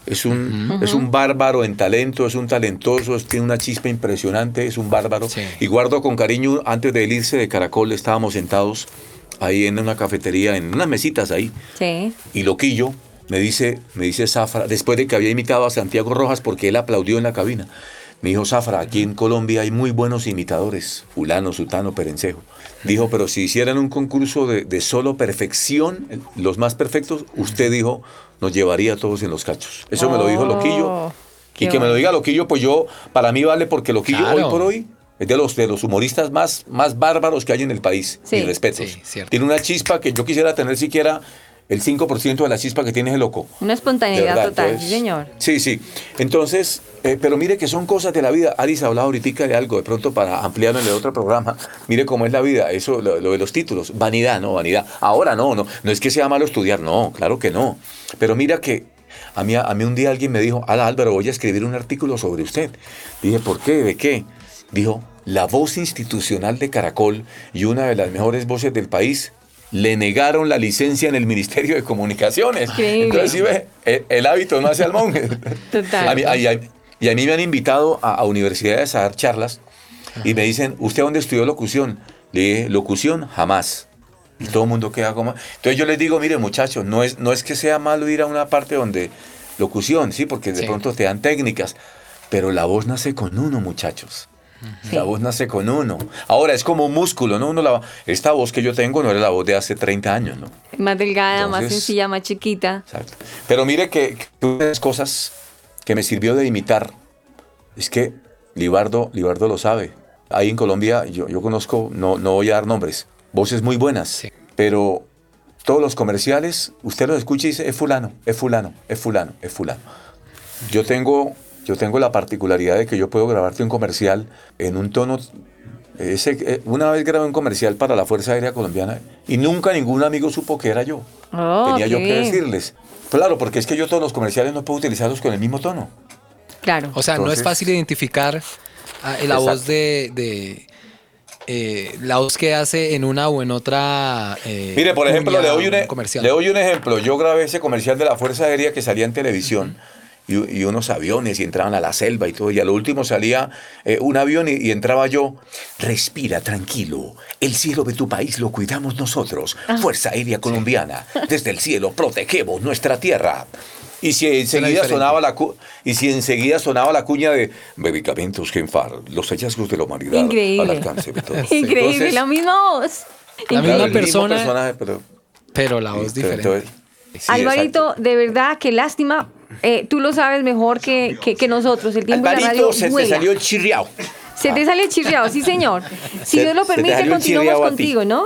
Es un, es un bárbaro en talento, es un talentoso, es- tiene una chispa impresionante, es un bárbaro. Y guardo con cariño, antes de él irse de Caracol, estábamos sentados ahí en una cafetería, en unas mesitas ahí. Sí. Y Loquillo me dice, me dice Zafra, después de que había imitado a Santiago Rojas porque él aplaudió en la cabina. Me dijo, Zafra, aquí en Colombia hay muy buenos imitadores, fulano, sutano, perencejo. Dijo, pero si hicieran un concurso de, de solo perfección, los más perfectos, usted dijo, nos llevaría a todos en los cachos. Eso me lo dijo Loquillo. Oh, Y qué que me lo diga Loquillo, pues yo, para mí vale porque Loquillo Claro. hoy por hoy es de los, de los humoristas más, más bárbaros que hay en el país. Sí. Y respetos. Sí. Tiene una chispa que yo quisiera tener siquiera el 5% de la chispa que tiene ese loco. Una espontaneidad verdad, total, entonces- señor. Sí, sí. Entonces, eh, pero mire que son cosas de la vida. Alice hablaba ahorita de algo, de pronto para ampliarlo en el otro programa. Mire cómo es la vida, eso, lo, lo de los títulos. Vanidad, no, vanidad. Ahora no, no. No es que sea malo estudiar, no, claro que no. Pero mira que a mí, a mí un día alguien me dijo, Ala Álvaro, voy a escribir un artículo sobre usted. Dije, ¿por qué? ¿De qué? Dijo, la voz institucional de Caracol y una de las mejores voces del país le negaron la licencia en el Ministerio de Comunicaciones. Increíble. Entonces, sí ve, el, el hábito no hace al monje. Total. A mí- a- y, a, y a mí me han invitado a, universidades a dar charlas y me dicen, ¿usted dónde estudió locución? Le dije, locución, jamás. Y todo el mundo queda como... Entonces yo les digo, mire muchachos, no es, no es que sea malo ir a una parte donde locución, sí, porque de Sí. pronto te dan técnicas, pero la voz nace con uno, muchachos. La voz nace con uno. Ahora es como un músculo, ¿no? Uno la, esta voz que yo tengo no era la voz de hace 30 años, ¿no? Más delgada, más sencilla, más chiquita. Exacto. Pero mire que, que una de las cosas que me sirvió de imitar es que Libardo, Libardo lo sabe. Ahí en Colombia yo, yo conozco, no, no voy a dar nombres, voces muy buenas, Sí. pero todos los comerciales, usted los escucha y dice, es fulano, es fulano, es fulano, es fulano. Yo tengo, yo tengo la particularidad de que yo puedo grabarte un comercial en un tono... Ese, eh, una vez grabé un comercial para la Fuerza Aérea Colombiana y nunca ningún amigo supo que era yo. Oh, Tenía yo que decirles. Claro, porque es que yo todos los comerciales no puedo utilizarlos con el mismo tono. Claro. O sea, no es fácil identificar ah, la Exacto. voz de, de, eh, la voz que hace en una o en otra. eh, Mire, por ejemplo, le doy, un, e- comercial. le doy un ejemplo. Yo grabé ese comercial de la Fuerza Aérea que salía en televisión. Y, y unos aviones y entraban a la selva y todo. Y a lo último salía eh, un avión y, y entraba yo. Respira tranquilo. El cielo de tu país lo cuidamos nosotros. Fuerza Aérea Colombiana. Desde el cielo protegemos nuestra tierra. Y si enseguida sonaba la cu- y si enseguida sonaba la cuña de medicamentos Genfar, los hallazgos de la humanidad al Increíble. alcance de todos. [LAUGHS] Increíble, Entonces, la misma voz. La claro, misma persona, personaje, pero pero la voz diferente. entonces- sí, Alvarito, exacto. de verdad, qué lástima. Eh, tú lo sabes mejor que, que, que nosotros. El tiempo de la radio Alvarito, se te salió el chirriao. Se te sale chirriado, sí, señor. Si Se- Dios lo permite, continuamos chirriado contigo, ¿no?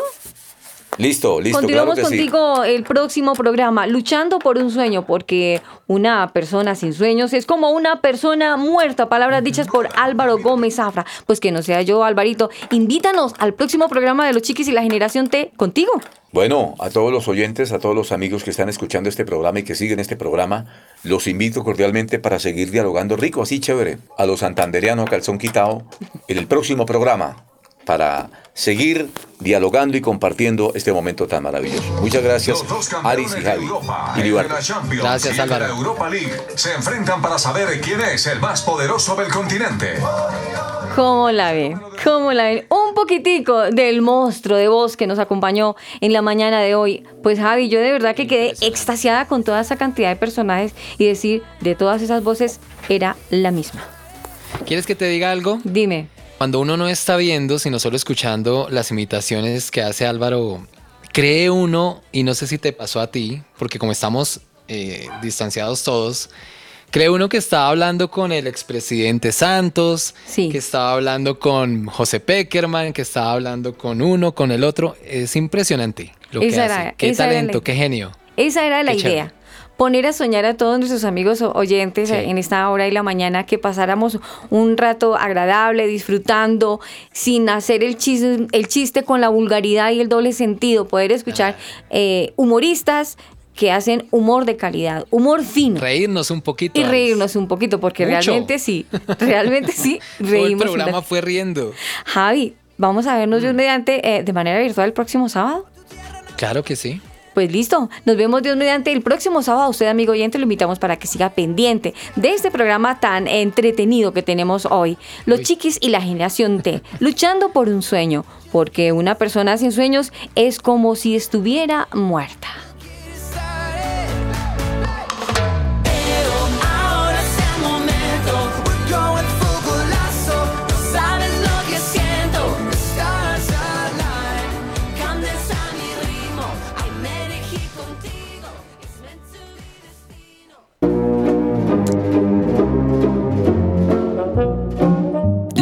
Listo, listo, Continuamos claro que sí. contigo el próximo programa, luchando por un sueño, porque una persona sin sueños es como una persona muerta. Palabras dichas por Álvaro Gómez Zafra. Pues que no sea yo, Alvarito. Invítanos al próximo programa de Los Chiquis y la Generación T contigo. Bueno, a todos los oyentes, a todos los amigos que están escuchando este programa y que siguen este programa, los invito cordialmente para seguir dialogando rico, así chévere, a los santanderianos calzón quitado en el próximo programa para seguir dialogando y compartiendo este momento tan maravilloso. Muchas gracias, Los dos Aris campeones y de Javi. Europa Y Gracias, Álvaro. la Europa League se enfrentan para saber quién es el más poderoso del continente. ¿Cómo la ven? ¿Cómo la ven? Un poquitico del monstruo de voz que nos acompañó en la mañana de hoy. Pues Javi, yo de verdad que quedé extasiada con toda esa cantidad de personajes y decir de todas esas voces era la misma. ¿Quieres que te diga algo? Dime. Cuando uno no está viendo, sino solo escuchando las imitaciones que hace Álvaro, cree uno, y no sé si te pasó a ti, porque como estamos eh, distanciados todos, cree uno que estaba hablando con el expresidente Santos, que estaba hablando con José Peckerman, que estaba hablando con uno, con el otro. Es impresionante lo que Esa hace. era- qué era talento, qué genio. Esa era la Qué idea. chévere. Poner a soñar a todos nuestros amigos oyentes Sí. en esta hora y la mañana que pasáramos un rato agradable, disfrutando, sin hacer el chiste, el chiste con la vulgaridad y el doble sentido. Poder escuchar eh, humoristas que hacen humor de calidad, humor fino. Reírnos un poquito. y reírnos un poquito, porque Mucho. realmente sí, realmente sí, [LAUGHS] Todo el reímos. programa una- fue riendo. Javi, vamos a vernos Dios mediante eh, de manera virtual el próximo sábado. Claro que sí. Pues listo, nos vemos Dios mediante el próximo sábado. Usted, amigo oyente, lo invitamos para que siga pendiente de este programa tan entretenido que tenemos hoy. Los chiquis y la generación T, [LAUGHS] luchando por un sueño, porque una persona sin sueños es como si estuviera muerta.